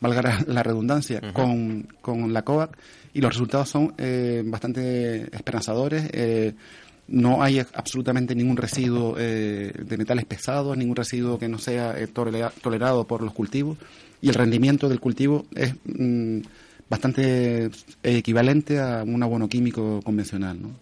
valga la- redundancia, con, con la COAC y los resultados son eh, bastante esperanzadores. eh, no hay absolutamente ningún residuo de metales pesados, ningún residuo que no sea eh, tolera- tolerado por los cultivos y el rendimiento del cultivo es mm, bastante equivalente a un abono químico convencional. ¿no?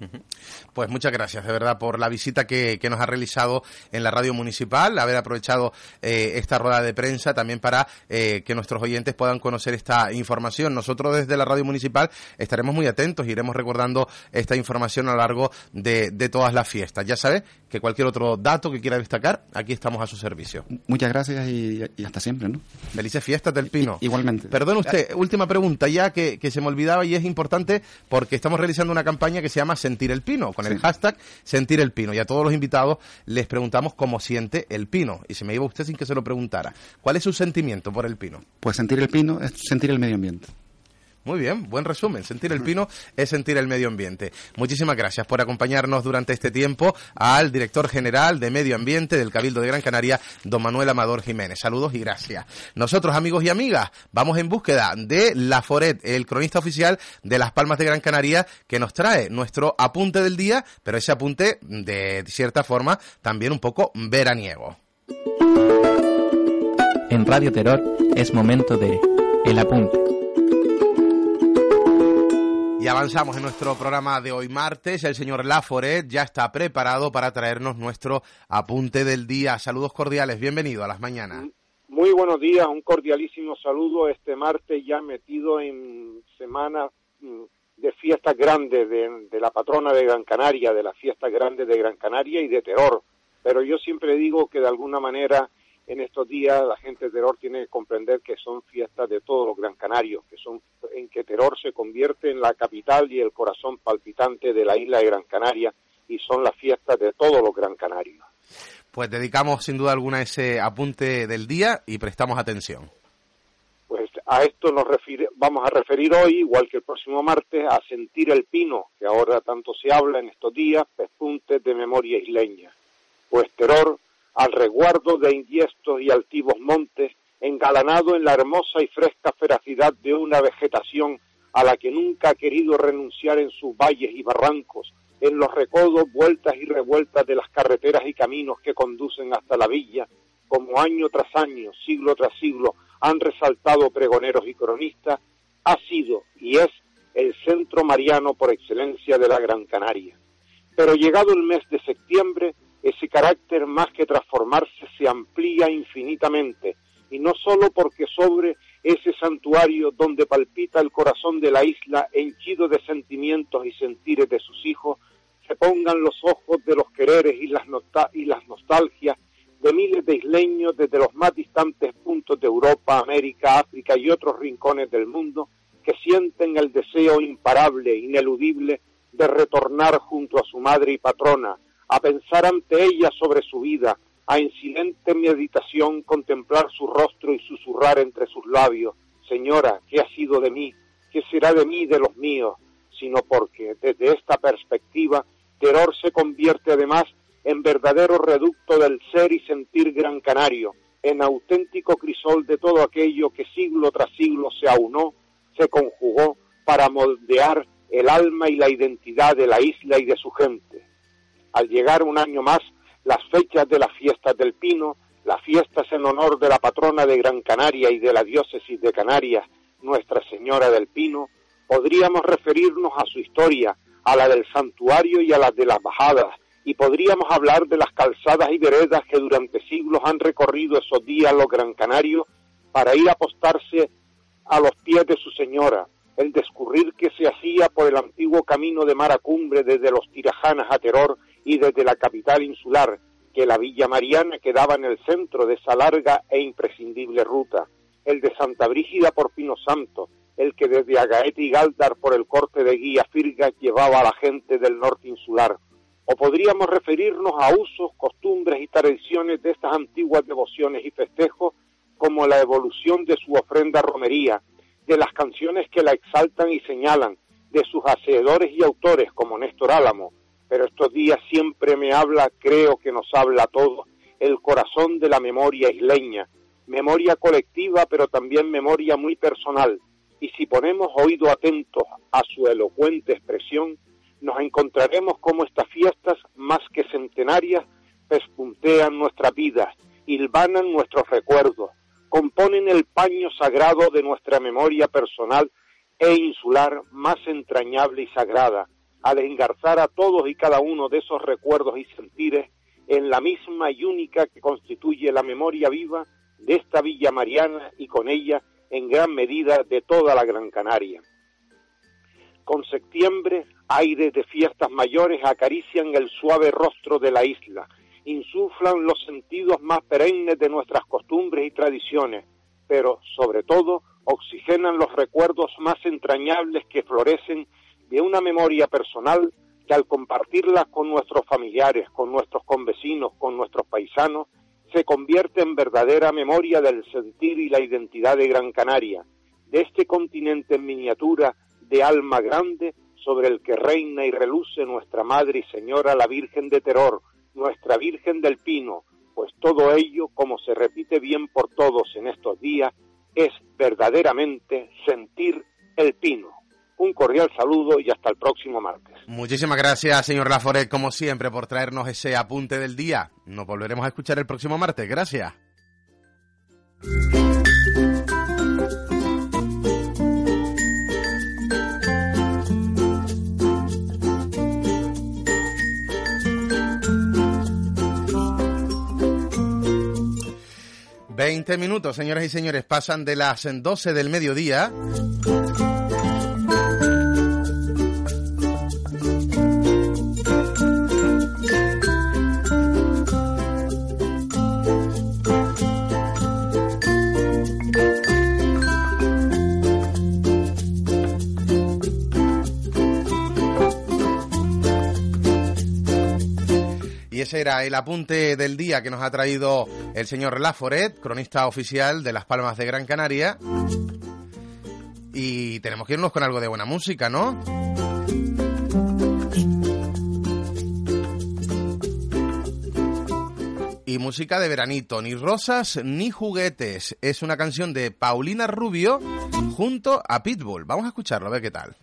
Pues muchas gracias, de verdad, por la visita que, que nos ha realizado en la radio municipal, haber aprovechado eh, esta rueda de prensa también para eh, que nuestros oyentes puedan conocer esta información. Nosotros desde la radio municipal estaremos muy atentos, iremos recordando esta información a lo largo de, de todas las fiestas. Ya sabes que cualquier otro dato que quiera destacar, aquí estamos a su servicio. Muchas gracias y, y hasta siempre. ¿no? Felices fiestas del Pino. Igualmente. Perdón usted, última pregunta ya que, que se me olvidaba y es importante porque estamos realizando una campaña que se llama Sentir el Pino, con el hashtag Sentir el Pino. Y a todos los invitados les preguntamos cómo siente el pino. Y se me iba usted sin que se lo preguntara. ¿Cuál es su sentimiento por el pino? Pues sentir el pino es sentir el medio ambiente. Muy bien, buen resumen. Sentir el pino es sentir el medio ambiente. Muchísimas gracias por acompañarnos durante este tiempo al director general de Medio Ambiente del Cabildo de Gran Canaria, don Manuel Amador Jiménez. Saludos y gracias. Nosotros, amigos y amigas, vamos en búsqueda de La Foret, el cronista oficial de Las Palmas de Gran Canaria, que nos trae nuestro apunte del día, pero ese apunte de cierta forma también un poco veraniego. En Radio Terror es momento de El Apunte. Avanzamos en nuestro programa de hoy martes. El señor Laforet ya está preparado para traernos nuestro apunte del día. Saludos cordiales, bienvenido a las mañanas. Muy buenos días, un cordialísimo saludo este martes ya metido en semana mm, de fiestas grandes de, de la patrona de Gran Canaria, de las fiestas grandes de Gran Canaria y de Terror. Pero yo siempre digo que de alguna manera en estos días la gente de Terror tiene que comprender que son fiestas de todos los Gran Canarios, que son en que Terror se convierte en la capital y el corazón palpitante de la isla de Gran Canaria y son las fiestas de todos los Gran Canarios. Pues dedicamos sin duda alguna ese apunte del día y prestamos atención. Pues a esto nos refiri- vamos a referir hoy, igual que el próximo martes, a sentir el pino, que ahora tanto se habla en estos días, pespuntes de memoria isleña. Pues terror, al resguardo de indiestos y altivos montes, engalanado en la hermosa y fresca feracidad de una vegetación a la que nunca ha querido renunciar en sus valles y barrancos, en los recodos, vueltas y revueltas de las carreteras y caminos que conducen hasta la villa, como año tras año, siglo tras siglo, han resaltado pregoneros y cronistas, ha sido y es el centro mariano por excelencia de la Gran Canaria. Pero llegado el mes de septiembre, ese carácter más que transformarse se amplía infinitamente, y no solo porque sobre ese santuario donde palpita el corazón de la isla henchido de sentimientos y sentires de sus hijos, se pongan los ojos de los quereres y las, y las nostalgias de miles de isleños desde los más distantes puntos de Europa, América, África y otros rincones del mundo que sienten el deseo imparable, ineludible, de retornar junto a su madre y patrona, a pensar ante ella sobre su vida, a en silente meditación contemplar su rostro y susurrar entre sus labios, Señora, ¿qué ha sido de mí? ¿Qué será de mí de los míos? Sino porque desde esta perspectiva, Teror se convierte además en verdadero reducto del ser y sentir gran canario, en auténtico crisol de todo aquello que siglo tras siglo se aunó, se conjugó para moldear el alma y la identidad de la isla y de su gente. Al llegar un año más las fechas de las fiestas del Pino, las fiestas en honor de la patrona de Gran Canaria y de la diócesis de Canarias, Nuestra Señora del Pino, podríamos referirnos a su historia, a la del santuario y a la de las bajadas, y podríamos hablar de las calzadas y veredas que durante siglos han recorrido esos días los gran canarios para ir a apostarse a los pies de su señora, el descurrir que se hacía por el antiguo camino de Maracumbre desde los Tirajanas a Teror y desde la capital insular, que la Villa Mariana quedaba en el centro de esa larga e imprescindible ruta, el de Santa Brígida por Pino Santo, el que desde Agaete y Galdar por el corte de Guía Firga llevaba a la gente del norte insular, o podríamos referirnos a usos, costumbres y tradiciones de estas antiguas devociones y festejos, como la evolución de su ofrenda romería, de las canciones que la exaltan y señalan, de sus hacedores y autores como Néstor Álamo, pero estos días siempre me habla, creo que nos habla a todos, el corazón de la memoria isleña, memoria colectiva pero también memoria muy personal, y si ponemos oído atentos a su elocuente expresión, nos encontraremos como estas fiestas, más que centenarias, pespuntean nuestra vida, hilvanan nuestros recuerdos, componen el paño sagrado de nuestra memoria personal e insular más entrañable y sagrada, al engarzar a todos y cada uno de esos recuerdos y sentires en la misma y única que constituye la memoria viva de esta Villa Mariana y con ella en gran medida de toda la Gran Canaria. Con septiembre, aires de fiestas mayores acarician el suave rostro de la isla, insuflan los sentidos más perennes de nuestras costumbres y tradiciones, pero sobre todo oxigenan los recuerdos más entrañables que florecen de una memoria personal que al compartirla con nuestros familiares, con nuestros convecinos, con nuestros paisanos, se convierte en verdadera memoria del sentir y la identidad de Gran Canaria, de este continente en miniatura de alma grande sobre el que reina y reluce nuestra Madre y Señora la Virgen de Terror, nuestra Virgen del Pino, pues todo ello, como se repite bien por todos en estos días, es verdaderamente sentir el pino. Un cordial saludo y hasta el próximo martes. Muchísimas gracias, señor Laforet, como siempre, por traernos ese apunte del día. Nos volveremos a escuchar el próximo martes. Gracias. Veinte minutos, señoras y señores, pasan de las 12 del mediodía. Y ese era el apunte del día que nos ha traído el señor Laforet, cronista oficial de Las Palmas de Gran Canaria. Y tenemos que irnos con algo de buena música, ¿no? Y música de veranito, ni rosas ni juguetes. Es una canción de Paulina Rubio junto a Pitbull. Vamos a escucharlo, a ver qué tal.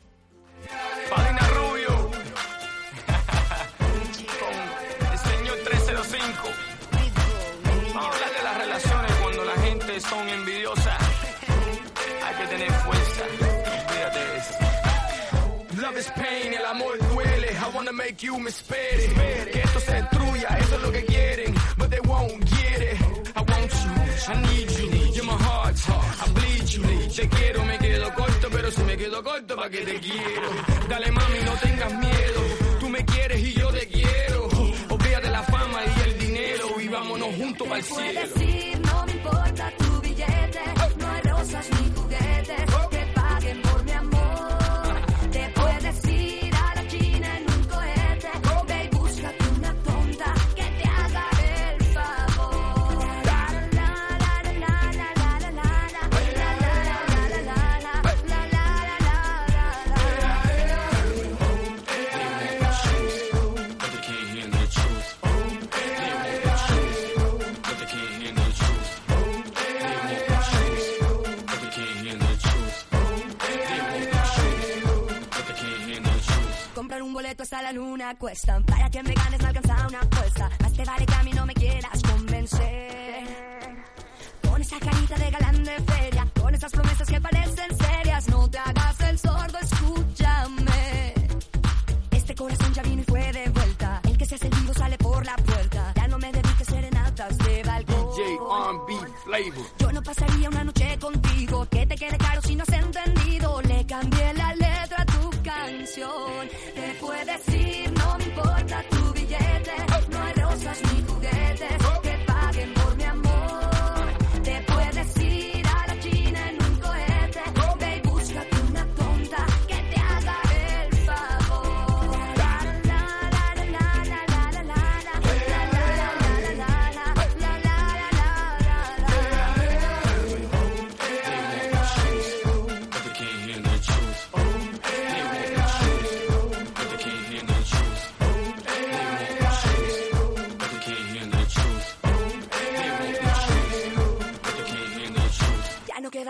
Make you me espere. Que esto se destruya, eso es lo que quieren. But they won't get it. I want you, I need you. You're my heart. I bleed you. Te quiero, me quedo corto, pero si me quedo corto, ¿pa' qué te quiero? Dale mami, no tengas miedo. Tú me quieres y yo te quiero. Olvídate la fama y el dinero y vámonos juntos el cielo. La luna cuesta. Para que me ganes me alcanza una apuesta. Más te vale que a mí no me quieras convencer. Con esa carita de galán de feria, con esas promesas que parecen serias, no te hagas el sordo, escúchame. Este corazón ya vino y fue de vuelta. El que se hace el vivo sale por la puerta. Ya no me dediques serenatas de balcón. DJ R&B flavor. Yo no pasaría una noche contigo que te quede caro si no has entendido. Le cambié la letra a tu canción. See.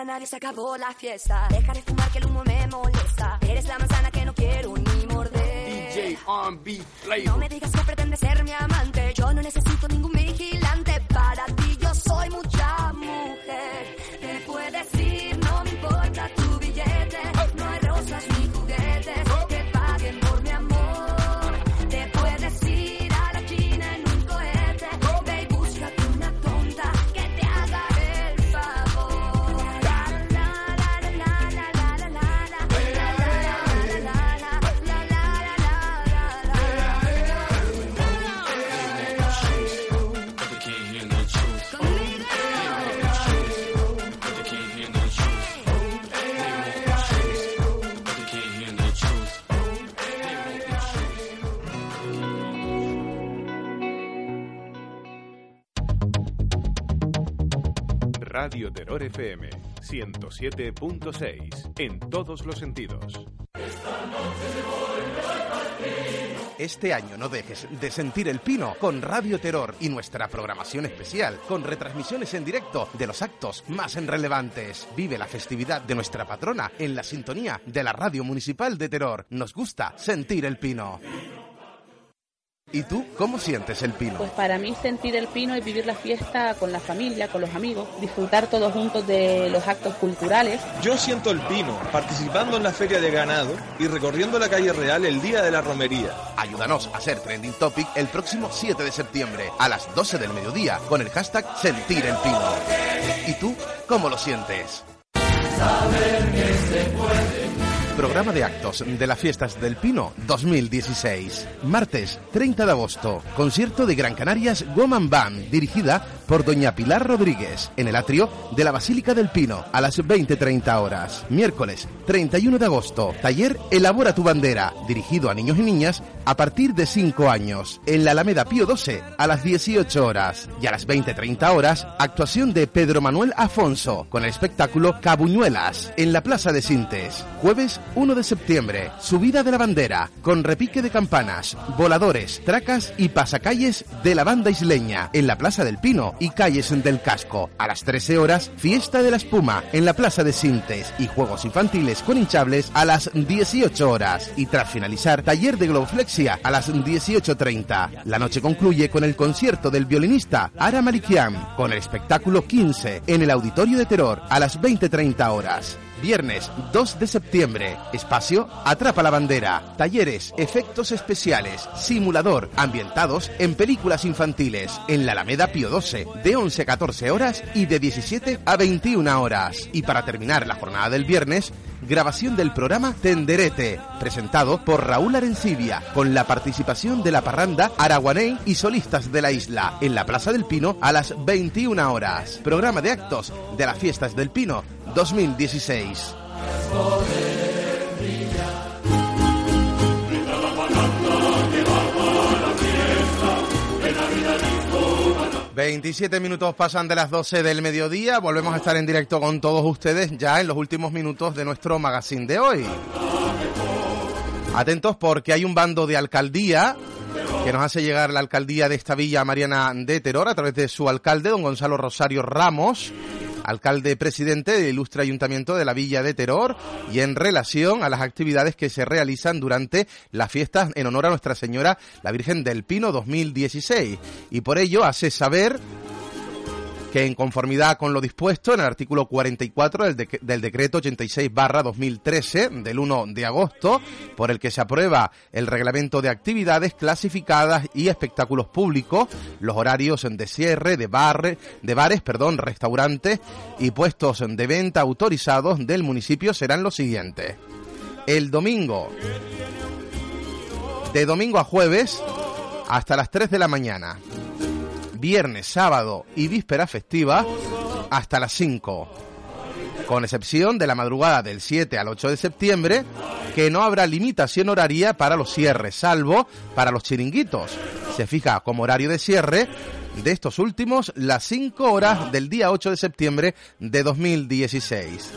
Nadie, se acabó la fiesta. Deja de fumar que el humo me molesta. Eres la manzana que no quiero ni morder. DJ R&B No me digas que pretendes ser mi amante. Yo no necesito ningún vigilante. Para ti yo soy mucha mujer. Te puedes ir, no me Radio Terror FM 107.6 en todos los sentidos. Este año no dejes de sentir el pino con Radio Terror y nuestra programación especial con retransmisiones en directo de los actos más relevantes. Vive la festividad de nuestra patrona en la sintonía de la Radio Municipal de Terror. Nos gusta sentir el pino. ¿Y tú cómo sientes el pino? Pues para mí sentir el pino es vivir la fiesta con la familia, con los amigos, disfrutar todos juntos de los actos culturales. Yo siento el pino participando en la feria de ganado y recorriendo la calle real el día de la romería. Ayúdanos a ser trending topic el próximo 7 de septiembre a las 12 del mediodía con el hashtag Sentir el Pino. ¿Y tú cómo lo sientes? Programa de actos de las fiestas del Pino 2016. Martes 30 de agosto. Concierto de Gran Canarias Woman Band dirigida por Doña Pilar Rodríguez en el atrio de la Basílica del Pino a las 20.30 horas. Miércoles 31 de agosto. Taller Elabora tu bandera dirigido a niños y niñas a partir de 5 años en la Alameda Pío XII a las 18 horas y a las 20.30 horas actuación de Pedro Manuel Afonso con el espectáculo Cabuñuelas en la Plaza de Sintes. Jueves 1 de septiembre, subida de la bandera con repique de campanas, voladores, tracas y pasacalles de la banda isleña en la Plaza del Pino y calles del Casco. A las 13 horas, fiesta de la espuma en la Plaza de Sintes y juegos infantiles con hinchables a las 18 horas y tras finalizar taller de globoflexia a las 18.30. La noche concluye con el concierto del violinista Ara Malikian con el espectáculo 15 en el Auditorio de Terror a las 20.30 horas. Viernes 2 de septiembre. Espacio Atrapa la bandera. Talleres, efectos especiales, simulador, ambientados en películas infantiles. En la Alameda Pío 12, de 11 a 14 horas y de 17 a 21 horas. Y para terminar la jornada del viernes, grabación del programa Tenderete, presentado por Raúl Arencibia, con la participación de la parranda Araguaney y solistas de la isla, en la Plaza del Pino a las 21 horas. Programa de actos de las Fiestas del Pino 2016. 27 minutos pasan de las 12 del mediodía. Volvemos a estar en directo con todos ustedes ya en los últimos minutos de nuestro magazine de hoy. Atentos porque hay un bando de alcaldía que nos hace llegar la alcaldía de esta villa Mariana de Teror a través de su alcalde, don Gonzalo Rosario Ramos, alcalde presidente del ilustre ayuntamiento de la villa de Teror y en relación a las actividades que se realizan durante las fiestas en honor a Nuestra Señora la Virgen del Pino 2016 y por ello hace saber en conformidad con lo dispuesto en el artículo 44 del, del decreto 86 barra 2013 del 1 de agosto, por el que se aprueba el reglamento de actividades clasificadas y espectáculos públicos, los horarios de cierre de, bar, de bares, perdón, restaurantes y puestos de venta autorizados del municipio serán los siguientes. El domingo, de domingo a jueves, hasta las 3 de la mañana viernes, sábado y víspera festiva hasta las 5. Con excepción de la madrugada del 7 al 8 de septiembre, que no habrá limitación horaria para los cierres, salvo para los chiringuitos. Se fija como horario de cierre de estos últimos las 5 horas del día 8 de septiembre de 2016.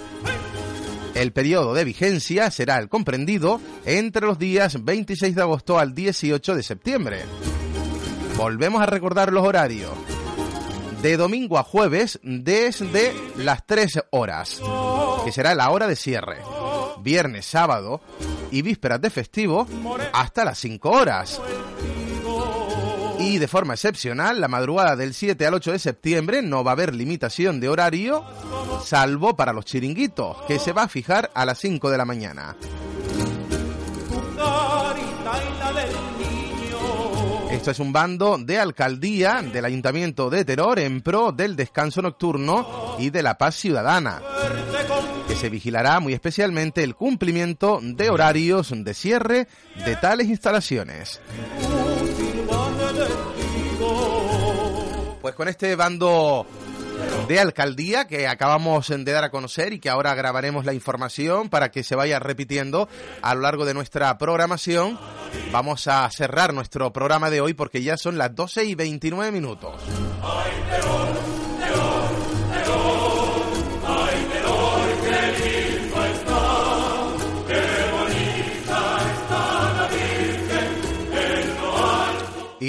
El periodo de vigencia será el comprendido entre los días 26 de agosto al 18 de septiembre. Volvemos a recordar los horarios. De domingo a jueves desde las 3 horas, que será la hora de cierre. Viernes, sábado y vísperas de festivo hasta las 5 horas. Y de forma excepcional, la madrugada del 7 al 8 de septiembre no va a haber limitación de horario, salvo para los chiringuitos, que se va a fijar a las 5 de la mañana. Esto es un bando de alcaldía del Ayuntamiento de Teror en pro del descanso nocturno y de la paz ciudadana, que se vigilará muy especialmente el cumplimiento de horarios de cierre de tales instalaciones. Pues con este bando de alcaldía que acabamos de dar a conocer y que ahora grabaremos la información para que se vaya repitiendo a lo largo de nuestra programación. Vamos a cerrar nuestro programa de hoy porque ya son las 12 y 29 minutos.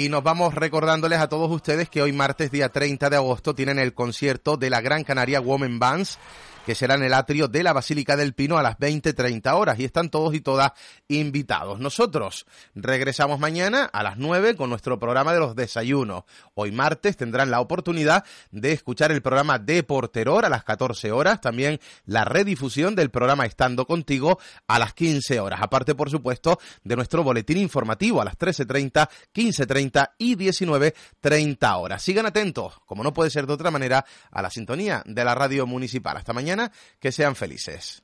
Y nos vamos recordándoles a todos ustedes que hoy martes día 30 de agosto tienen el concierto de la Gran Canaria Women Bands que será en el atrio de la Basílica del Pino a las 20.30 horas y están todos y todas invitados. Nosotros regresamos mañana a las 9 con nuestro programa de los desayunos. Hoy martes tendrán la oportunidad de escuchar el programa de Porteror a las 14 horas, también la redifusión del programa Estando Contigo a las 15 horas, aparte por supuesto de nuestro boletín informativo a las 13.30, 15.30 y 19.30 horas. Sigan atentos, como no puede ser de otra manera, a la sintonía de la radio municipal. Hasta que sean felices.